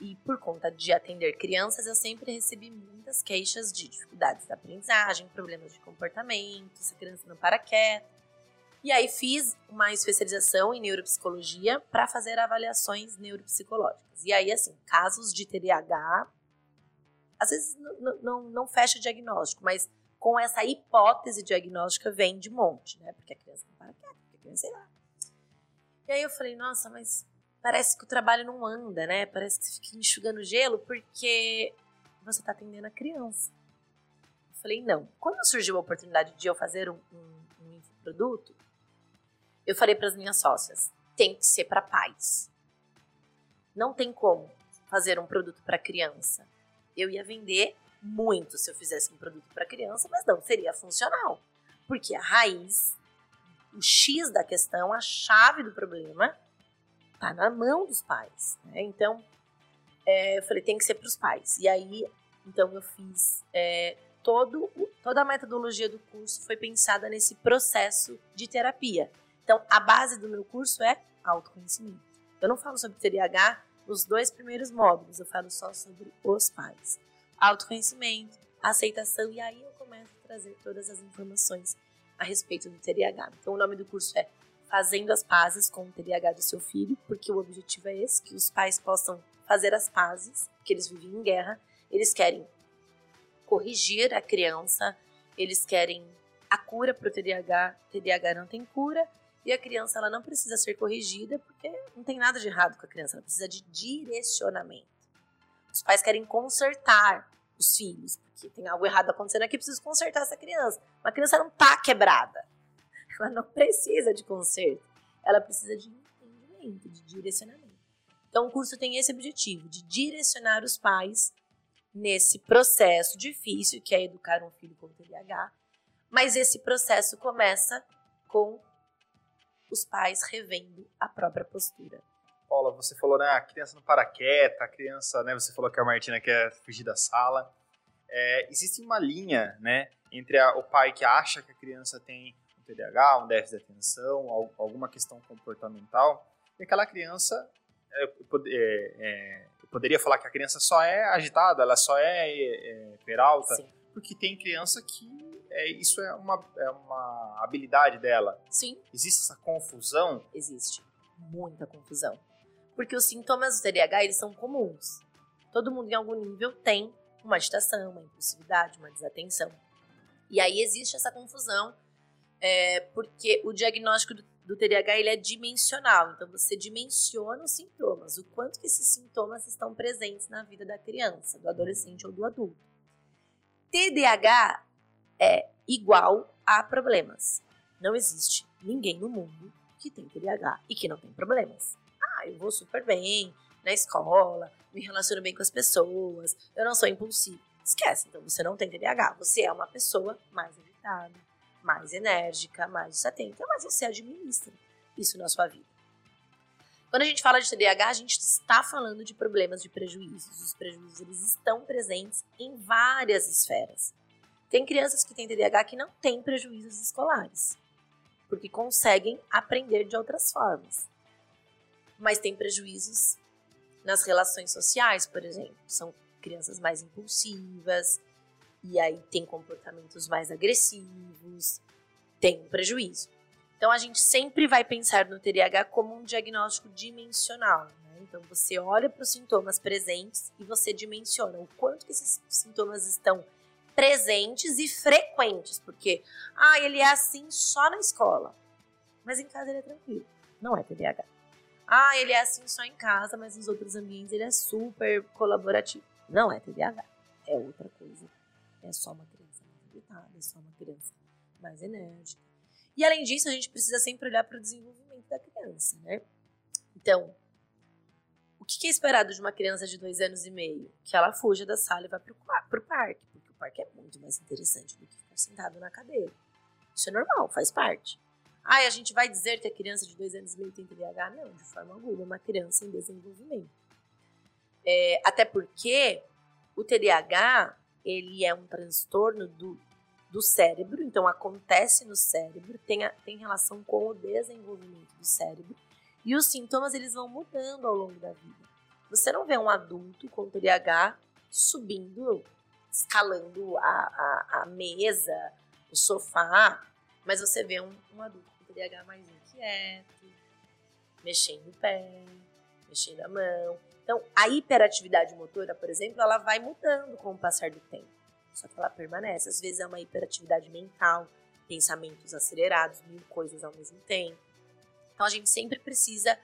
e por conta de atender crianças, eu sempre recebi muitas queixas de dificuldades da aprendizagem, problemas de comportamento, se a criança não para quieta. E aí fiz uma especialização em neuropsicologia para fazer avaliações neuropsicológicas. E aí, assim, casos de TDAH, às vezes não, não, não fecha o diagnóstico, mas com essa hipótese diagnóstica vem de monte, né? Porque a criança não para quieta, porque a criança, sei lá. E aí eu falei, nossa, mas parece que o trabalho não anda, né? Parece que você fica enxugando gelo porque você está atendendo a criança. Eu falei, não. Quando surgiu a oportunidade de eu fazer um, um, um produto, eu falei para as minhas sócias, tem que ser para pais. Não tem como fazer um produto para criança. Eu ia vender muito se eu fizesse um produto para criança, mas não seria funcional. Porque a raiz, o X da questão, a chave do problema, tá na mão dos pais. Né? Então, é, eu falei, tem que ser para os pais. E aí, então, eu fiz é, todo, toda a metodologia do curso foi pensada nesse processo de terapia. Então, a base do meu curso é autoconhecimento. Eu não falo sobre TDAH nos dois primeiros módulos, eu falo só sobre os pais autoconhecimento, aceitação, e aí eu começo a trazer todas as informações a respeito do TDAH. Então, o nome do curso é Fazendo as Pazes com o TDAH do seu filho, porque o objetivo é esse, que os pais possam fazer as pazes, porque eles vivem em guerra, eles querem corrigir a criança, eles querem a cura para o TDAH, TDAH não tem cura, e a criança ela não precisa ser corrigida, porque não tem nada de errado com a criança, ela precisa de direcionamento. Os pais querem consertar os filhos, porque tem algo errado acontecendo aqui, preciso consertar essa criança. Uma criança não tá quebrada. Ela não precisa de conserto. Ela precisa de entendimento, de direcionamento. Então, o curso tem esse objetivo, de direcionar os pais nesse processo difícil que é educar um filho com TDAH. Mas esse processo começa com os pais revendo a própria postura. Paula, você falou, né, a criança não para quieta, a criança, né, você falou que a Martina quer fugir da sala. É, existe uma linha, né, entre a, o pai que acha que a criança tem um TDAH, um déficit de atenção, alguma questão comportamental, e aquela criança, é, é, é, eu poderia falar que a criança só é agitada, ela só é, é peralta, Sim. porque tem criança que é, isso é uma, é uma habilidade dela. Sim. Existe essa confusão? Existe. Muita confusão. Porque os sintomas do TDAH, eles são comuns. Todo mundo em algum nível tem uma agitação, uma impulsividade, uma desatenção. E aí existe essa confusão, é, porque o diagnóstico do, do TDAH ele é dimensional. Então você dimensiona os sintomas, o quanto que esses sintomas estão presentes na vida da criança, do adolescente ou do adulto. TDAH é igual a problemas. Não existe ninguém no mundo que tem TDAH e que não tem problemas. Eu vou super bem na escola, me relaciono bem com as pessoas, eu não sou impulsivo. Esquece, então você não tem TDAH, você é uma pessoa mais agitada, mais enérgica, mais desatenta, mas você administra isso na sua vida. Quando a gente fala de TDAH, a gente está falando de problemas de prejuízos. Os prejuízos eles estão presentes em várias esferas. Tem crianças que têm TDAH que não têm prejuízos escolares, porque conseguem aprender de outras formas. Mas tem prejuízos nas relações sociais, por exemplo. São crianças mais impulsivas, e aí tem comportamentos mais agressivos, tem um prejuízo. Então a gente sempre vai pensar no TDAH como um diagnóstico dimensional. Né? Então você olha para os sintomas presentes e você dimensiona o quanto que esses sintomas estão presentes e frequentes, porque ah, ele é assim só na escola, mas em casa ele é tranquilo. Não é TDAH. Ah, ele é assim só em casa, mas nos outros ambientes ele é super colaborativo. Não é TDAH. É outra coisa. É só uma criança mais agitada, é só uma criança mais enérgica, e além disso, a gente precisa sempre olhar para o desenvolvimento da criança, né? Então, o que é esperado de uma criança de dois anos e meio? Que ela fuja da sala e vá para o parque, porque o parque é muito mais interessante do que ficar sentado na cadeira. Isso é normal, faz parte. Ah, a gente vai dizer que a criança de dois anos e meio tem TDAH? Não, de forma alguma, é uma criança em desenvolvimento. É, até porque o TDAH ele é um transtorno do do cérebro, então acontece no cérebro, tem, a, tem relação com o desenvolvimento do cérebro, e os sintomas eles vão mudando ao longo da vida. Você não vê um adulto com TDAH subindo, escalando a, a, a mesa, o sofá, mas você vê um, um adulto TDAH mais inquieto, mexendo o pé, mexendo a mão. Então, a hiperatividade motora, por exemplo, ela vai mudando com o passar do tempo só que ela permanece. Às vezes é uma hiperatividade mental, pensamentos acelerados, mil coisas ao mesmo tempo. Então a gente sempre precisa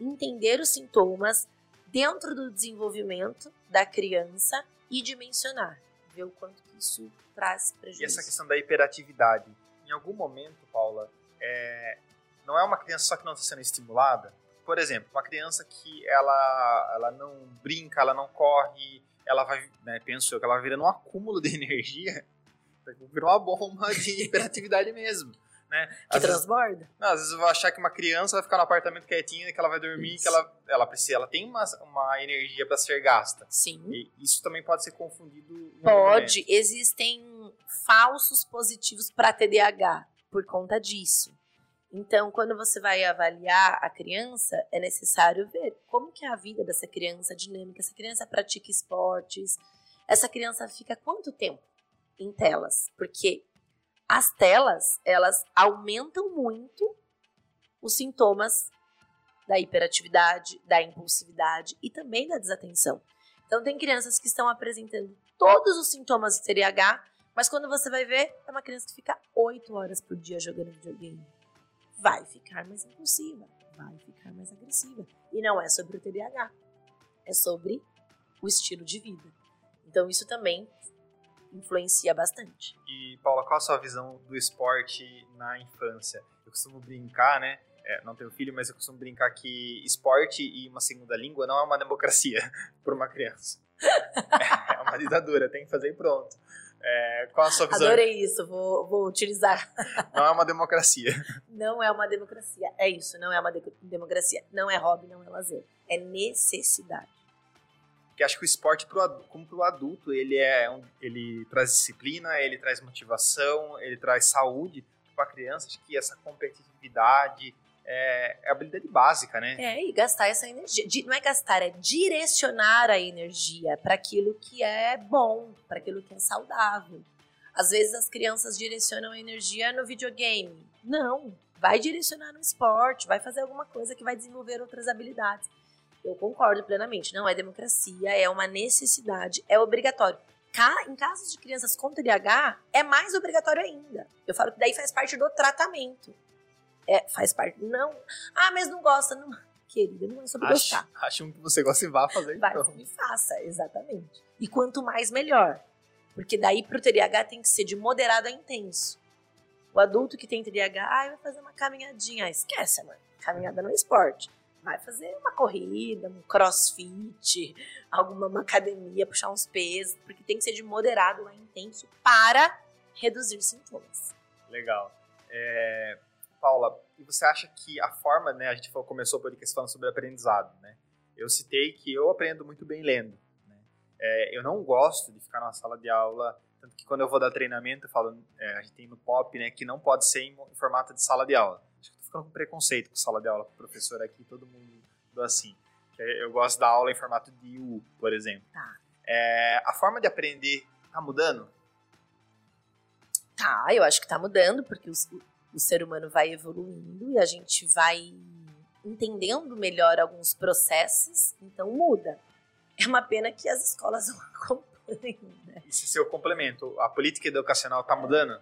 entender os sintomas dentro do desenvolvimento da criança e dimensionar, ver o quanto que isso traz prejuízo. E essa questão da hiperatividade, em algum momento, Paula, é... não é uma criança só que não está sendo estimulada? Por exemplo, uma criança que ela, ela não brinca, ela não corre, ela vai, né, penso eu, que ela vai virando um acúmulo de energia, virou uma bomba de hiperatividade mesmo. Né? Que às transborda? Vezes, não, às vezes eu vou achar que uma criança vai ficar no apartamento quietinha, que ela vai dormir, isso. que ela, ela precisa, ela tem uma, uma energia para ser gasta. Sim. E isso também pode ser confundido. Pode. Existem falsos positivos para TDAH por conta disso. Então, quando você vai avaliar a criança, é necessário ver como que é a vida dessa criança, a dinâmica. Essa criança pratica esportes, essa criança fica quanto tempo em telas? Porque as telas, elas aumentam muito os sintomas da hiperatividade, da impulsividade e também da desatenção. Então, tem crianças que estão apresentando todos os sintomas do TDAH, mas quando você vai ver, é uma criança que fica 8 horas por dia jogando videogame vai ficar mais impulsiva, vai ficar mais agressiva. E não é sobre o TDAH, é sobre o estilo de vida. Então isso também influencia bastante. E Paula, qual a sua visão do esporte na infância? Eu costumo brincar, né? É, não tenho filho, mas eu costumo brincar que esporte e uma segunda língua não é uma democracia para uma criança. é uma ditadura, tem que fazer e pronto. É, qual a sua visão? Adorei isso, vou, vou utilizar. Não é uma democracia. Não é uma democracia. É isso, não é uma de democracia. Não é hobby, não é lazer. É necessidade. Porque acho que o esporte, pro, como para o adulto, ele, é um, ele traz disciplina, ele traz motivação, ele traz saúde. Para a criança, acho que essa competitividade, é, é habilidade básica, né? É, e gastar essa energia. Não é gastar, é direcionar a energia para aquilo que é bom, para aquilo que é saudável. Às vezes as crianças direcionam a energia no videogame. Não, vai direcionar no esporte, vai fazer alguma coisa que vai desenvolver outras habilidades. Eu concordo plenamente, não é democracia, é uma necessidade, é obrigatório. Em casos de crianças com TDAH, é mais obrigatório ainda. Eu falo que daí faz parte do tratamento é, faz parte. Não. Ah, mas não gosta. Não. Querida, não é sobre acho, gostar. Acha um que você gosta e vá fazer. Vai então. e faça, exatamente. E quanto mais, melhor. Porque daí pro TDAH tem que ser de moderado a intenso. O adulto que tem TDAH, ah, vai fazer uma caminhadinha. Ah, esquece, mano. Caminhada no esporte. Vai fazer uma corrida, um crossfit, alguma uma academia, puxar uns pesos, porque tem que ser de moderado a intenso para reduzir sintomas. Legal. É, Paula, e você acha que a forma, né, a gente falou, começou o podcast falando sobre aprendizado, né? Eu citei que eu aprendo muito bem lendo. Né? É, eu não gosto de ficar numa sala de aula, tanto que quando eu vou dar treinamento, eu falo, é, a gente tem no POP, né, que não pode ser em, formato de sala de aula. Acho que tô ficando com preconceito com sala de aula, com o professor aqui, todo mundo assim. Eu gosto da aula em formato de U, por exemplo. Tá. É, a forma de aprender tá mudando? Tá, eu acho que tá mudando, porque os, o ser humano vai evoluindo e a gente vai entendendo melhor alguns processos, então muda. É uma pena que as escolas não acompanhem, né? Esse seu complemento, a política educacional está mudando?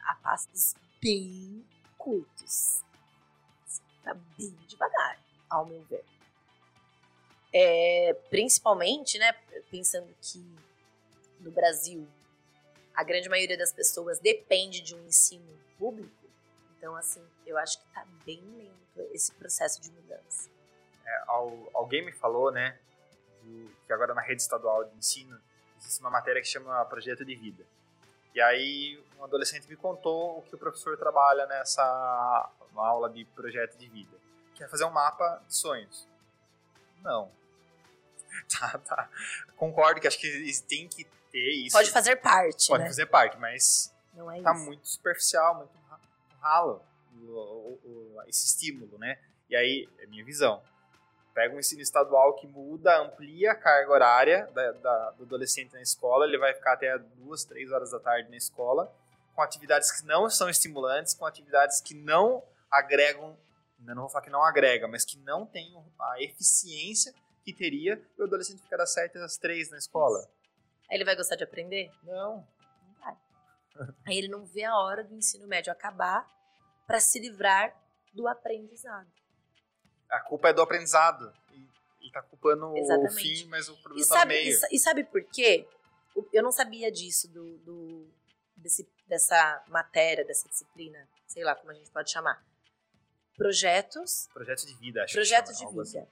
A passos bem curtos. Está bem devagar, ao meu ver. É, principalmente, né, pensando que no Brasil a grande maioria das pessoas depende de um ensino público, então, assim, eu acho que tá bem lento esse processo de mudança. É, alguém me falou, né, que agora na rede estadual de ensino existe uma matéria que chama Projeto de Vida. E aí um adolescente me contou o que o professor trabalha nessa aula de projeto de vida, que é fazer um mapa de sonhos. Não. Tá, tá. Concordo que acho que tem que ter isso. Pode fazer parte, Pode né? fazer parte, mas não é tá isso. muito superficial, muito ralo esse estímulo, né? E aí, é minha visão. Pega um ensino estadual que muda, amplia a carga horária da, da, do adolescente na escola, ele vai ficar até duas, três horas da tarde na escola, com atividades que não são estimulantes, com atividades que não agregam, não vou falar que não agrega, mas que não tem a eficiência que teria o adolescente ficar das sete às três na escola. Aí ele vai gostar de aprender? Não. Aí ele não vê a hora do ensino médio acabar para se livrar do aprendizado. A culpa é do aprendizado. E, tá culpando Exatamente. o fim, mas o problema e tá sabe, no meio. E, e, sabe por quê? Eu não sabia disso, do, do desse, dessa matéria, dessa disciplina, sei lá como a gente pode chamar. Projetos. Projetos de vida, acho Projetos de vida. Assim.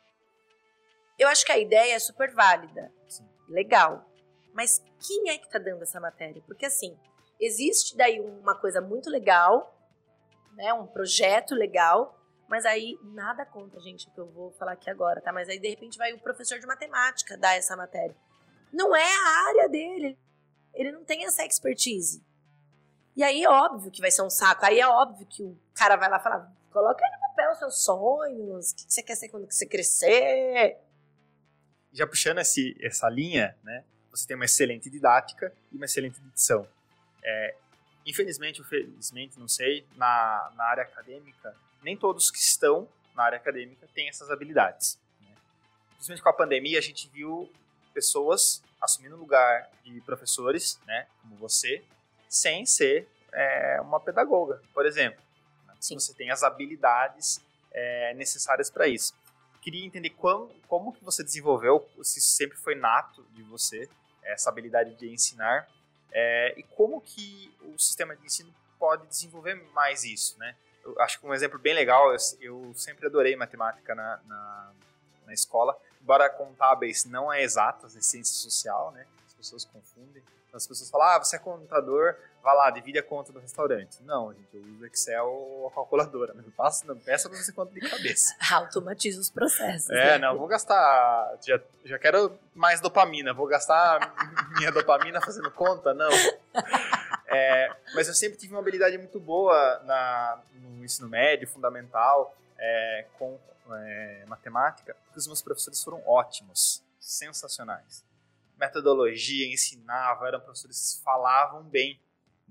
Eu acho que a ideia é super válida. Sim. Legal. Mas quem é que tá dando essa matéria? Porque assim, existe daí uma coisa muito legal, né? Um projeto legal, mas aí nada contra, gente, o que eu vou falar aqui agora, tá? Mas aí de repente vai o professor de matemática dar essa matéria. Não é a área dele. Ele não tem essa expertise. E aí é óbvio que vai ser um saco. Aí é óbvio que o cara vai lá falar: coloca no papel os seus sonhos, o que você quer ser quando você crescer. Já puxando esse, essa linha, né? Você tem uma excelente didática e uma excelente dicção. É, infelizmente, ou felizmente, não sei, na, na área acadêmica, nem todos que estão na área acadêmica têm essas habilidades. Né? Principalmente com a pandemia, a gente viu pessoas assumindo o lugar de professores, né, como você, sem ser é, uma pedagoga, por exemplo. Né? Você tem as habilidades é, necessárias para isso. Queria entender como, como que você desenvolveu, se sempre foi nato de você, essa habilidade de ensinar, é, e como que o sistema de ensino pode desenvolver mais isso, né? Eu acho que um exemplo bem legal, eu, eu sempre adorei matemática na, na, na, escola, embora contábeis não é exatas, é ciência social, né? As pessoas confundem. Então as pessoas falam, ah, você é contador, vai lá, divide a conta do restaurante. Não, gente, eu uso Excel ou a calculadora. Não, passa, não peça pra você conta de cabeça. Automatiza os processos. É, né? não, vou gastar. Já, já quero mais dopamina. Vou gastar minha dopamina fazendo conta? Não. É, mas eu sempre tive uma habilidade muito boa na, no ensino médio, fundamental, é, com é, matemática, porque os meus professores foram ótimos, sensacionais. Metodologia, ensinava, eram professores que falavam bem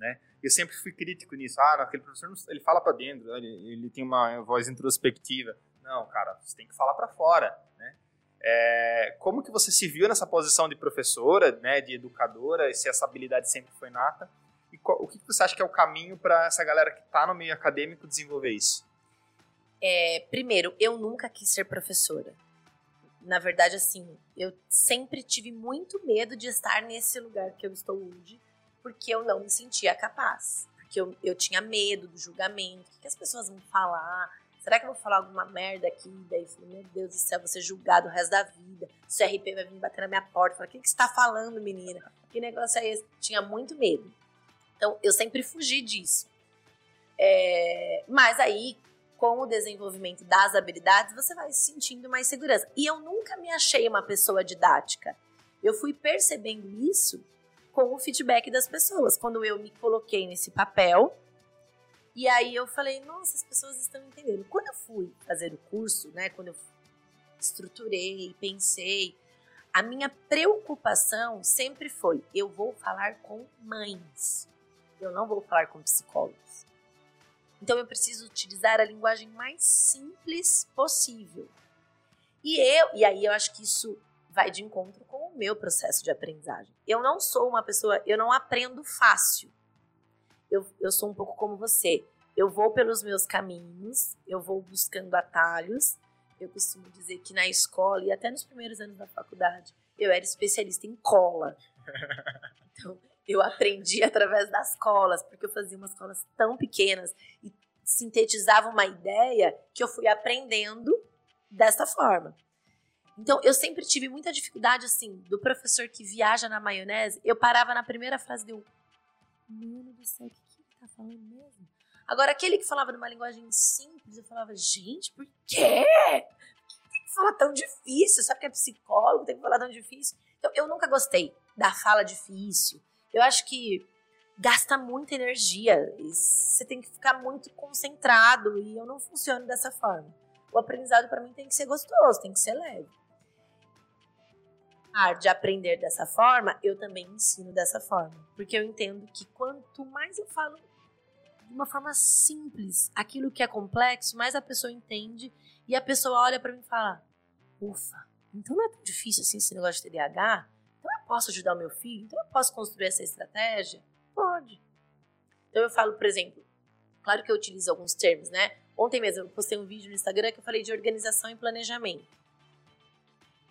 né? Eu sempre fui crítico nisso. Ah, aquele professor ele fala para dentro, ele, ele, tem uma voz introspectiva. Não, cara, você tem que falar para fora, né? É, como que você se viu nessa posição de professora, né, de educadora, se essa habilidade sempre foi nata? E qual, o que você acha que é o caminho para essa galera que está no meio acadêmico desenvolver isso? É, primeiro, eu nunca quis ser professora. Na verdade, assim, eu sempre tive muito medo de estar nesse lugar que eu estou hoje, porque eu não me sentia capaz. que eu, eu tinha medo do julgamento. O que, as pessoas vão falar? Será que eu vou falar alguma merda aqui? Daí eu falei, meu Deus do céu, ser julgado o resto da vida. Se o RP vai vir bater na minha porta. Falei, o que, que você tá falando, menina? Que negócio é esse? Tinha muito medo. Então, eu sempre fugi disso. É, mas aí, com o desenvolvimento das habilidades, você vai se sentindo mais segurança. E eu nunca me achei uma pessoa didática. Eu fui percebendo isso com o feedback das pessoas. Quando eu me coloquei nesse papel, e aí eu falei, nossa, as pessoas estão entendendo. Quando eu fui fazer o curso, né, quando eu estruturei, pensei, a minha preocupação sempre foi, eu vou falar com mães. Eu não vou falar com psicólogos. Então eu preciso utilizar a linguagem mais simples possível. E eu, e aí eu acho que isso vai de encontro com o meu processo de aprendizagem. Eu não sou uma pessoa, eu não aprendo fácil eu, eu sou um pouco como você. Eu vou pelos meus caminhos, eu vou buscando atalhos. Eu costumo dizer que na escola e até nos primeiros anos da faculdade, eu era especialista em cola. Então, eu aprendi através das colas, porque eu fazia umas colas tão pequenas e sintetizava uma ideia que eu fui aprendendo dessa forma. Então, eu sempre tive muita dificuldade, assim, do professor que viaja na maionese, eu parava na primeira frase deu, mano do céu, o que, que ele tá falando mesmo? Agora, aquele que falava numa linguagem simples, eu falava, gente, por quê? Tem que falar tão difícil? Sabe que é psicólogo, tem que falar tão difícil? Então, eu nunca gostei da fala difícil. Eu acho que gasta muita energia. Você tem que ficar muito concentrado e eu não funciono dessa forma. O aprendizado para mim tem que ser gostoso, tem que ser leve de aprender dessa forma, eu também ensino dessa forma. Porque eu entendo que quanto mais eu falo de uma forma simples aquilo que é complexo, mais a pessoa entende e a pessoa olha para mim e fala: ufa, então não é tão difícil assim esse negócio de TDAH? Posso ajudar o meu filho? Então eu posso construir essa estratégia? Pode. Então eu falo, por exemplo, claro que eu utilizo alguns termos, né? Ontem mesmo eu postei um vídeo no Instagram que eu falei de organização e planejamento.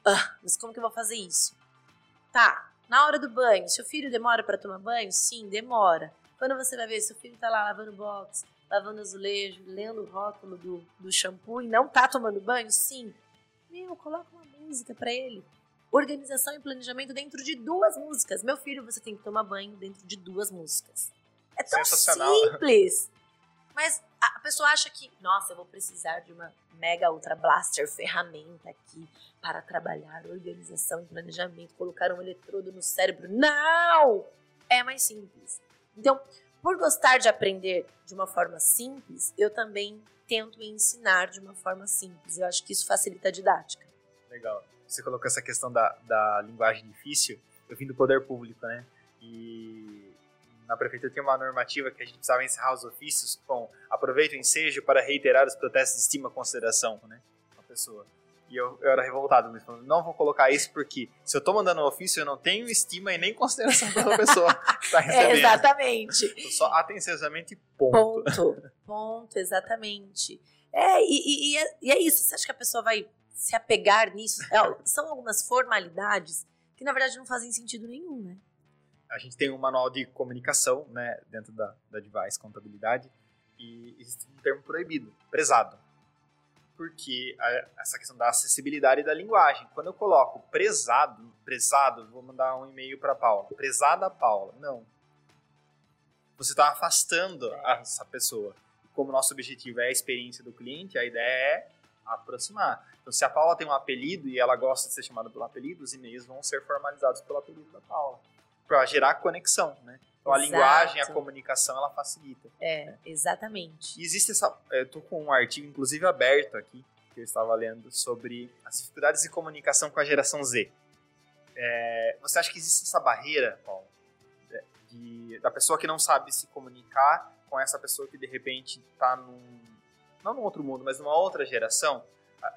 Ah, mas como que eu vou fazer isso? Tá, na hora do banho, seu filho demora para tomar banho? Sim, demora. Quando você vai ver, seu filho tá lá lavando box, lavando azulejo, lendo o rótulo do, do shampoo e não tá tomando banho? Sim. Meu, coloca uma música para ele. Organização e planejamento dentro de duas músicas. Meu filho, você tem que tomar banho dentro de duas músicas. É tão simples. Mas a pessoa acha que, nossa, eu vou precisar de uma mega ultra blaster ferramenta aqui para trabalhar organização e planejamento, colocar um eletrodo no cérebro. Não! É mais simples. Então, por gostar de aprender de uma forma simples, eu também tento ensinar de uma forma simples. Eu acho que isso facilita a didática. Legal. Você colocou essa questão da, da linguagem difícil. Eu vim do poder público, né? E na prefeitura tem uma normativa que a gente precisava encerrar os ofícios com aproveito o ensejo para reiterar os protestos de estima e consideração, né? Uma pessoa. E eu, eu era revoltado, mas falando, não vou colocar isso porque se eu tô mandando um ofício, eu não tenho estima e nem consideração pela pessoa que tá recebendo. É, exatamente. Tô só atenciosamente ponto. Ponto, ponto, exatamente. É, e, e, é, e é isso. Você acha que a pessoa vai se apegar nisso? É, são algumas formalidades que, na verdade, não fazem sentido nenhum, né? a gente tem um manual de comunicação, né, dentro da, da device contabilidade, e existe um termo proibido, prezado. Porque a, essa questão da acessibilidade da linguagem. Quando eu coloco prezado, prezado, vou mandar um e-mail para Paula. Prezada Paula. Não. Você está afastando essa pessoa. Como nosso objetivo é a experiência do cliente, a ideia é aproximar. Se a Paula tem um apelido e ela gosta de ser chamada pelo apelido, os e-mails vão ser formalizados pelo apelido da Paula para gerar conexão, né? Então Exato. a linguagem, a comunicação, ela facilita. É, né? exatamente. E existe essa, eu tô com um artigo inclusive aberto aqui que eu estava lendo sobre as dificuldades de comunicação com a geração Z. É, você acha que existe essa barreira, Paulo, de, da pessoa que não sabe se comunicar com essa pessoa que de repente está num não num outro mundo, mas numa outra geração?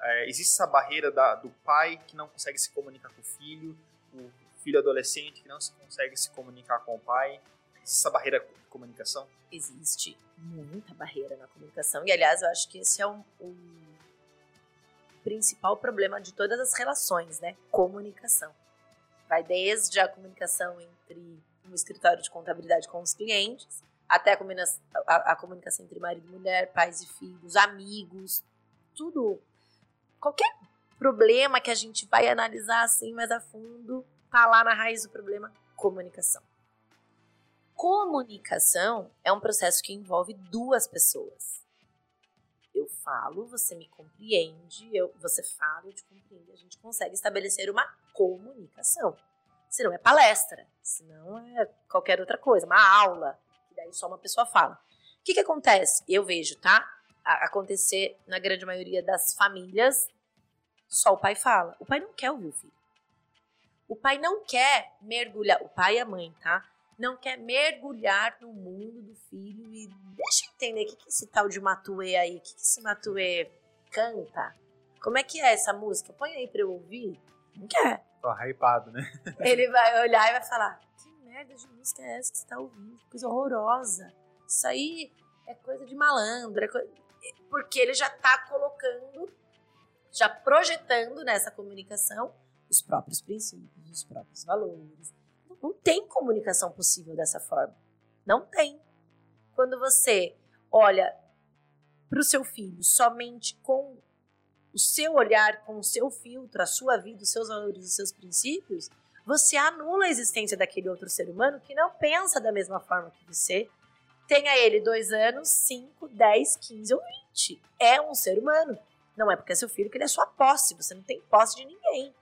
É, existe essa barreira da, do pai que não consegue se comunicar com o filho, o filho adolescente que não se consegue se comunicar com o pai? Existe essa barreira de comunicação? Existe muita barreira na comunicação. E, aliás, eu acho que esse é o um, um principal problema de todas as relações, né? Comunicação. Vai desde a comunicação entre um escritório de contabilidade com os clientes, até a a comunicação entre marido e mulher, pais e filhos, amigos, tudo. Qualquer problema que a gente vai analisar assim mais a fundo, tá lá na raiz do problema, comunicação. Comunicação é um processo que envolve duas pessoas. Eu falo, você me compreende, eu, você fala, eu te compreendo, a gente consegue estabelecer uma comunicação. Se não é palestra, se não é qualquer outra coisa, uma aula, que daí só uma pessoa fala. O que, que acontece? Eu vejo, tá? Acontecer na grande maioria das famílias, só o pai fala. O pai não quer ouvir o filho. O pai não quer mergulhar, o pai e a mãe, tá? Não quer mergulhar no mundo do filho e deixa eu entender o que, que esse tal de Matue aí, o que, que esse Matue canta? Como é que é essa música? Põe aí pra eu ouvir. Não quer. Tô hypado, né? Ele vai olhar e vai falar: Que merda de música é essa que você tá ouvindo? Que coisa horrorosa. Isso aí é coisa de malandro. É co... Porque ele já tá colocando, já projetando nessa comunicação os próprios princípios, os próprios valores. Não tem comunicação possível dessa forma. Não tem. Quando você olha para o seu filho somente com o seu olhar, com o seu filtro, a sua vida, os seus valores, os seus princípios, você anula a existência daquele outro ser humano que não pensa da mesma forma que você. Tenha ele dois anos, cinco, dez, quinze ou vinte. É um ser humano. Não é porque é seu filho que ele é sua posse. Você não tem posse de ninguém.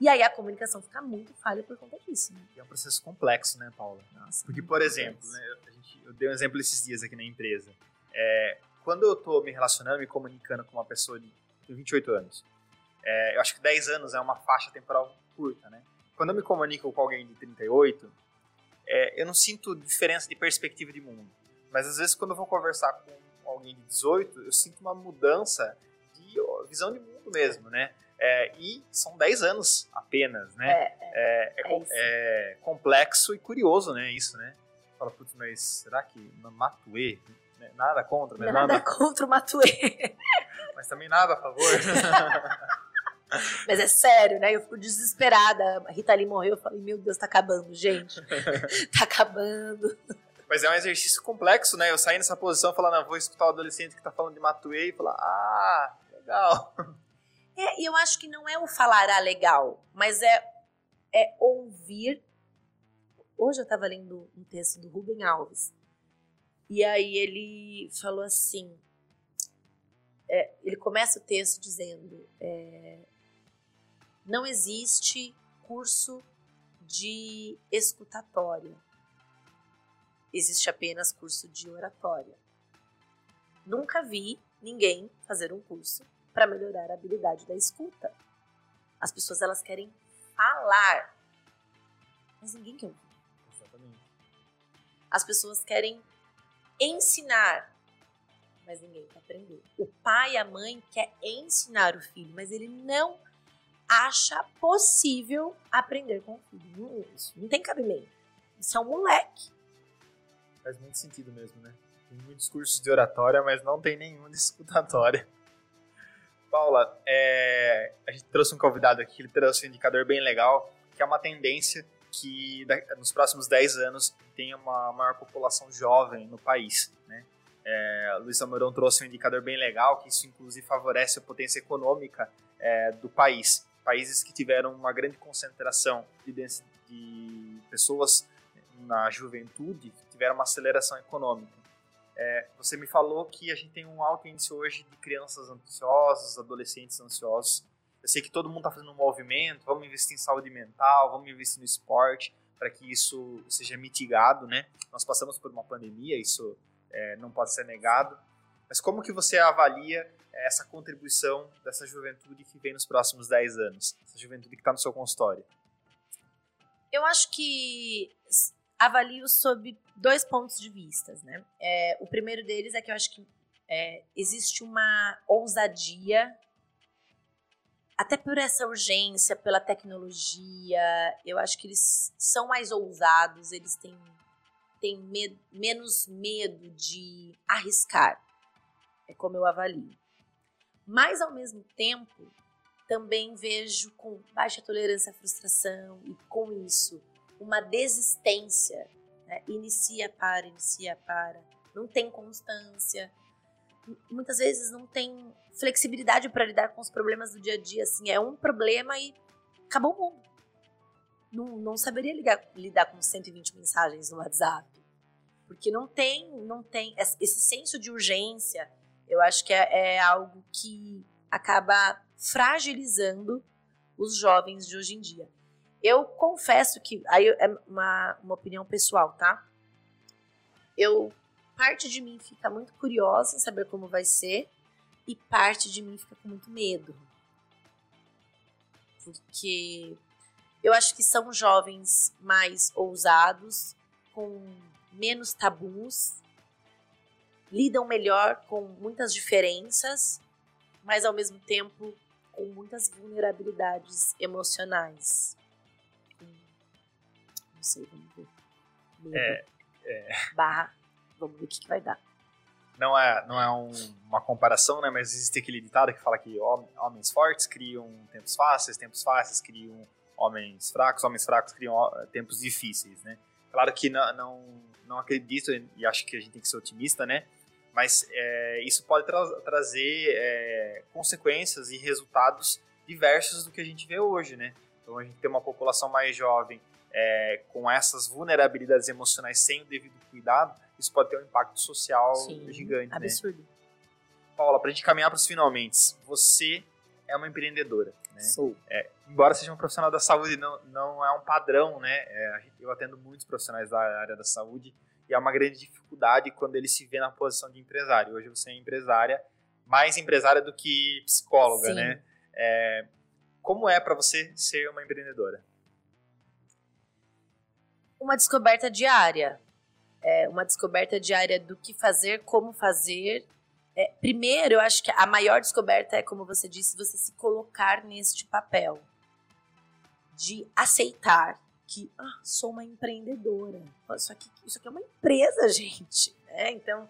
E aí a comunicação fica muito falha por conta disso. Né? É um processo complexo, né, Paula? Nossa, porque, por exemplo, né, gente, eu dei um exemplo esses dias aqui na empresa. É, quando eu estou me relacionando, me comunicando com uma pessoa de tenho 28 anos. É, eu acho que 10 anos é uma faixa temporal curta, né? Quando eu me comunico com alguém de 38, é, eu não sinto diferença de perspectiva de mundo. Mas às vezes quando eu vou conversar com alguém de 18, eu sinto uma mudança de visão de mundo mesmo, né? É, e são 10 anos apenas, né? É, é, é, é, é complexo e curioso, né? Isso, né? Fala, putz, mas será que Matue? Né? Nada contra, né? Nada, nada contra o Matue. mas também nada a favor. Mas é sério, né? Eu fico desesperada. A Rita Lee morreu, eu falei, meu Deus, tá acabando, gente. tá acabando. Mas é um exercício complexo, né? Eu saí nessa posição falando, ah, vou escutar o adolescente que tá falando de Matuei e falar, ah, legal. É, e eu acho que não é o falar ah, legal, mas é, é ouvir. Hoje eu tava lendo um texto do Rubem Alves. E aí ele falou assim: é, ele começa o texto dizendo: é, não existe curso de escutatória, existe apenas curso de oratória. Nunca vi ninguém fazer um curso para melhorar a habilidade da escuta. As pessoas elas querem falar, mas ninguém quer ouvir. Exatamente. As pessoas querem ensinar, mas ninguém quer aprender. O pai e a mãe quer ensinar o filho, mas ele não acha possível aprender com o filho. Isso não tem cabimento. Isso é um moleque. Faz muito sentido mesmo, né? Tem muitos cursos de oratória, mas não tem nenhum de escutatória. Paula, é... a gente trouxe um convidado aqui, ele trouxe um indicador bem legal, que é uma tendência que nos próximos 10 anos tenha uma maior população jovem no país, né? É, Luiz Amorão trouxe um indicador bem legal, que isso inclusive favorece a potência econômica é, do país. Países que tiveram uma grande concentração de, de pessoas na juventude tiveram uma aceleração econômica. É, você me falou que a gente tem um alto índice hoje de crianças ansiosas, adolescentes ansiosos. Eu sei que todo mundo está fazendo um movimento, vamos investir em saúde mental, vamos investir no esporte para que isso seja mitigado, né? Nós passamos por uma pandemia, isso é, não pode ser negado. Mas como que você avalia essa contribuição dessa juventude que vem nos próximos 10 anos? Essa juventude que está no seu consultório? Eu acho que avalio sob dois pontos de vista, né? É, o primeiro deles é que eu acho que é, existe uma ousadia até por essa urgência, pela tecnologia, eu acho que eles são mais ousados, eles têm, têm med menos medo de arriscar. É como eu avalio. Mas, ao mesmo tempo, também vejo com baixa tolerância à frustração e, com isso, uma desistência. É, inicia, para, inicia, para. Não tem constância. Muitas vezes não tem flexibilidade para lidar com os problemas do dia a dia. Assim, é um problema e acabou o mundo. Não, não saberia ligar, lidar com 120 mensagens no WhatsApp. Porque não tem, não tem esse senso de urgência. Eu acho que é, é algo que acaba fragilizando os jovens de hoje em dia. Eu confesso que, aí é uma, uma opinião pessoal, tá? Eu, parte de mim fica muito curiosa em saber como vai ser e parte de mim fica com muito medo. Porque eu acho que são jovens mais ousados, com menos tabus, lidam melhor com muitas diferenças, mas ao mesmo tempo com muitas vulnerabilidades emocionais. Não sei, vamos ver. Medo. É, é. Barra, vamos ver o que, que vai dar. Não é, não é um, uma comparação, né? Mas existe aquele ditado que fala que homens fortes criam tempos fáceis, tempos fáceis criam homens fracos, homens fracos criam tempos difíceis, né? Claro que não, não, não acredito e acho que a gente tem que ser otimista, né? Mas é, isso pode tra trazer é, consequências e resultados diversos do que a gente vê hoje, né? Então a gente tem uma população mais jovem é, com essas vulnerabilidades emocionais sem o devido cuidado, isso pode ter um impacto social Sim, gigante, né? absurdo. né? Paula, para a gente caminhar para os finalmente, você é uma empreendedora, né? Sou. É, embora seja um profissional da saúde, não, não é um padrão, né? É, eu atendo muitos profissionais da área da saúde e é uma grande dificuldade quando ele se vê na posição de empresário. Hoje você é empresária, mais empresária do que psicóloga, Sim. né? É, como é para você ser uma empreendedora? Uma descoberta diária. É uma descoberta diária do que fazer, como fazer. É, primeiro, eu acho que a maior descoberta é, como você disse, você se colocar neste papel de aceitar que ah, sou uma empreendedora. Isso aqui, isso aqui é uma empresa, gente. Né? Então,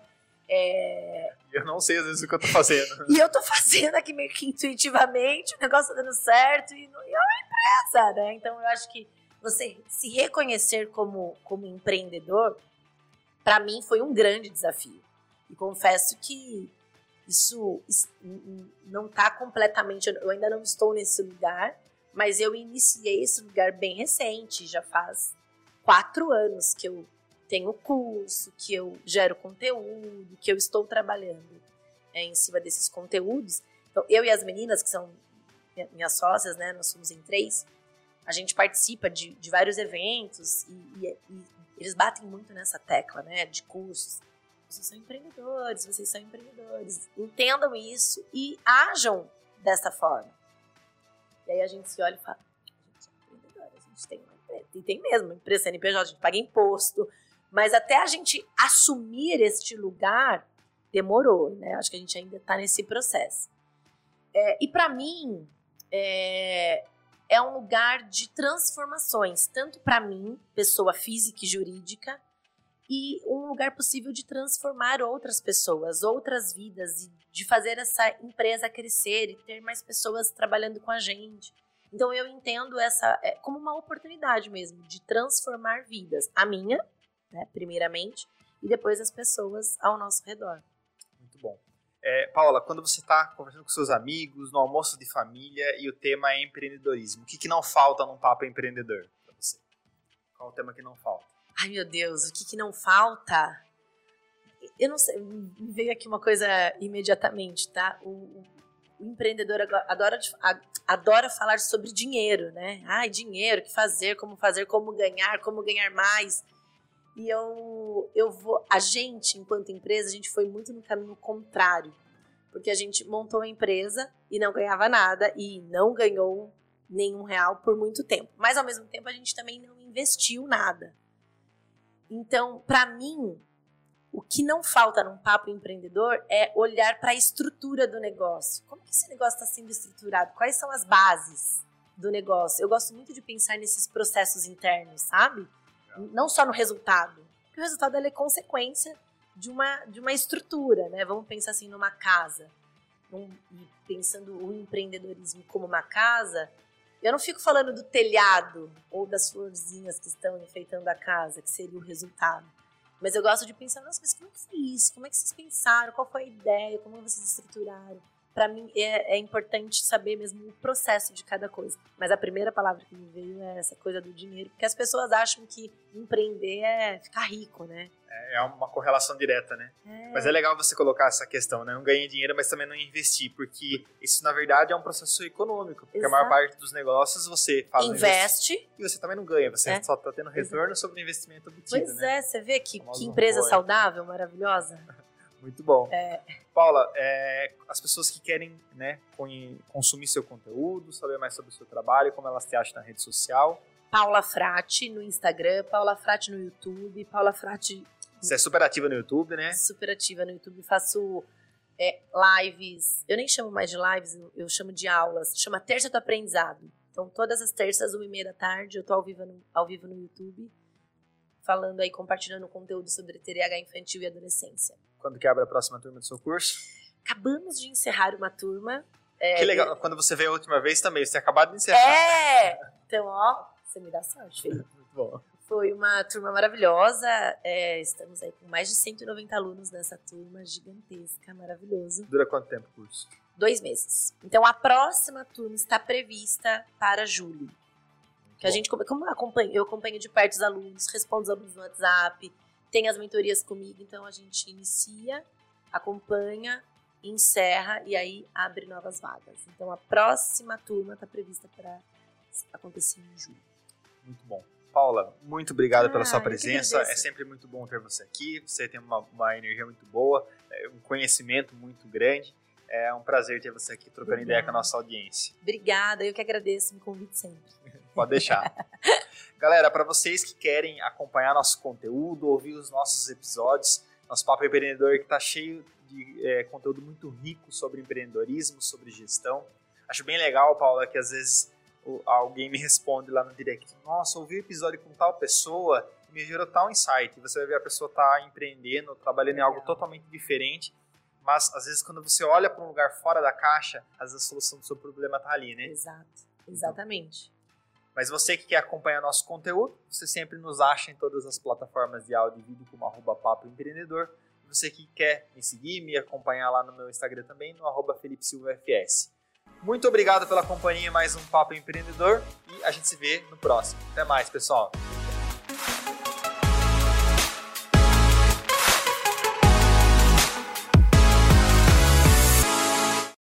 é... Eu não sei às vezes o que eu tô fazendo. e eu tô fazendo aqui meio que intuitivamente, o negócio tá dando certo e, não, e é uma empresa, né? Então eu acho que você se reconhecer como, como empreendedor, para mim foi um grande desafio. E confesso que isso não tá completamente, eu ainda não estou nesse lugar, mas eu iniciei esse lugar bem recente, já faz quatro anos que eu tenho curso, que eu gero conteúdo, que eu estou trabalhando é, em cima desses conteúdos. Então, eu e as meninas, que são minhas sócias, né, nós somos em três, a gente participa de, de vários eventos e, e, e eles batem muito nessa tecla, né, de cursos. Vocês são empreendedores, vocês são empreendedores. Entendam isso e ajam dessa forma. Aí a gente se olha e fala, a gente é empreendedora, a gente tem uma empresa. E tem mesmo, uma empresa CNPJ, a gente paga imposto. Mas até a gente assumir este lugar, demorou, né? Acho que a gente ainda está nesse processo. É, e para mim, é, é um lugar de transformações, tanto para mim, pessoa física e jurídica, e um lugar possível de transformar outras pessoas, outras vidas, e de fazer essa empresa crescer e ter mais pessoas trabalhando com a gente. Então eu entendo essa é, como uma oportunidade mesmo de transformar vidas, a minha, né, primeiramente, e depois as pessoas ao nosso redor. Muito bom. É, Paula, quando você está conversando com seus amigos, no almoço de família e o tema é empreendedorismo, o que, que não falta num papo empreendedor para você? Qual o tema que não falta? Ai, meu Deus, o que, que não falta? Eu não sei, me veio aqui uma coisa imediatamente, tá? O, o, empreendedor adora, adora falar sobre dinheiro, né? Ai, dinheiro, o que fazer, como fazer, como ganhar, como ganhar mais. E eu, eu vou. A gente, enquanto empresa, a gente foi muito no caminho contrário. Porque a gente montou a empresa e não ganhava nada e não ganhou nenhum real por muito tempo. Mas ao mesmo tempo a gente também não investiu nada. Então, para mim, o que não falta num papo empreendedor é olhar para a estrutura do negócio. Como que esse negócio está sendo estruturado? Quais são as bases do negócio? Eu gosto muito de pensar nesses processos internos, sabe? Não só no resultado. Porque o resultado é consequência de uma, de uma estrutura, né? Vamos pensar assim numa casa. Um, pensando o empreendedorismo como uma casa, Eu não fico falando do telhado ou das florzinhas que estão enfeitando a casa, que seria o resultado. Mas eu gosto de pensar, nossa, mas como que foi isso? Como é que vocês pensaram? Qual foi a ideia? Como vocês estruturaram? Para mim é, é, importante saber mesmo o processo de cada coisa. Mas a primeira palavra que me veio é essa coisa do dinheiro, porque as pessoas acham que empreender é ficar rico, né? É, é uma correlação direta, né? É. Mas é legal você colocar essa questão, né? Não ganhar dinheiro, mas também não investir, porque isso na verdade é um processo econômico, porque Exato. a maior parte dos negócios você faz investe e você também não ganha, você é. só está tendo retorno Exato. sobre o investimento obtido, pois né? é, você vê que, que empresa saudável, maravilhosa. Muito bom. É. Paula, é, as pessoas que querem né, consumir seu conteúdo, saber mais sobre o seu trabalho, como elas te acham na rede social. Paula Frati no Instagram, Paula Frati no YouTube, Paula Frati. Você é super ativa no YouTube, né? Super ativa no YouTube. Faço é, lives. Eu nem chamo mais de lives, eu chamo de aulas. Chama Terça do Aprendizado. Então, todas as terças, uma e meia da tarde, eu tô ao vivo no, ao vivo no YouTube, falando aí, compartilhando conteúdo sobre TDAH infantil e adolescência. Quando que abre a próxima turma do seu curso? Acabamos de encerrar uma turma. É, que legal. Quando você veio a última vez também, você acabado de encerrar. É! Então, ó, você me dá sorte. Muito bom. Foi uma turma maravilhosa. É, estamos aí com mais de 190 alunos nessa turma gigantesca, maravilhoso. Dura quanto tempo o curso? Dois meses. Então, a próxima turma está prevista para julho. Que a gente, como eu acompanho, eu acompanho de perto os alunos, respondo os alunos no WhatsApp, tem as mentorias comigo, então a gente inicia, acompanha, encerra e aí abre novas vagas. Então a próxima turma está prevista para acontecer em julho. Muito bom. Paula, muito obrigado ah, pela sua presença. É sempre muito bom ter você aqui. Você tem uma, uma energia muito boa, é, um conhecimento muito grande. É um prazer ter você aqui trocando Obrigada. ideia com a nossa audiência. Obrigada, eu que agradeço, me convite sempre. Pode deixar. Galera, para vocês que querem acompanhar nosso conteúdo, ouvir os nossos episódios, nosso Papo Empreendedor que está cheio de é, conteúdo muito rico sobre empreendedorismo, sobre gestão. Acho bem legal, Paula, que às vezes alguém me responde lá no direct: Nossa, ouvi o episódio com tal pessoa e me gerou tal insight. Você vai ver a pessoa tá empreendendo, trabalhando em algo totalmente diferente. Mas às vezes, quando você olha para um lugar fora da caixa, às vezes a solução do seu problema está ali, né? Exato, exatamente. Mas você que quer acompanhar nosso conteúdo, você sempre nos acha em todas as plataformas de áudio e vídeo como arroba Papo Empreendedor. Você que quer me seguir, me acompanhar lá no meu Instagram também, no arroba Felipe Silva FS. Muito obrigado pela companhia mais um Papo Empreendedor e a gente se vê no próximo. Até mais, pessoal!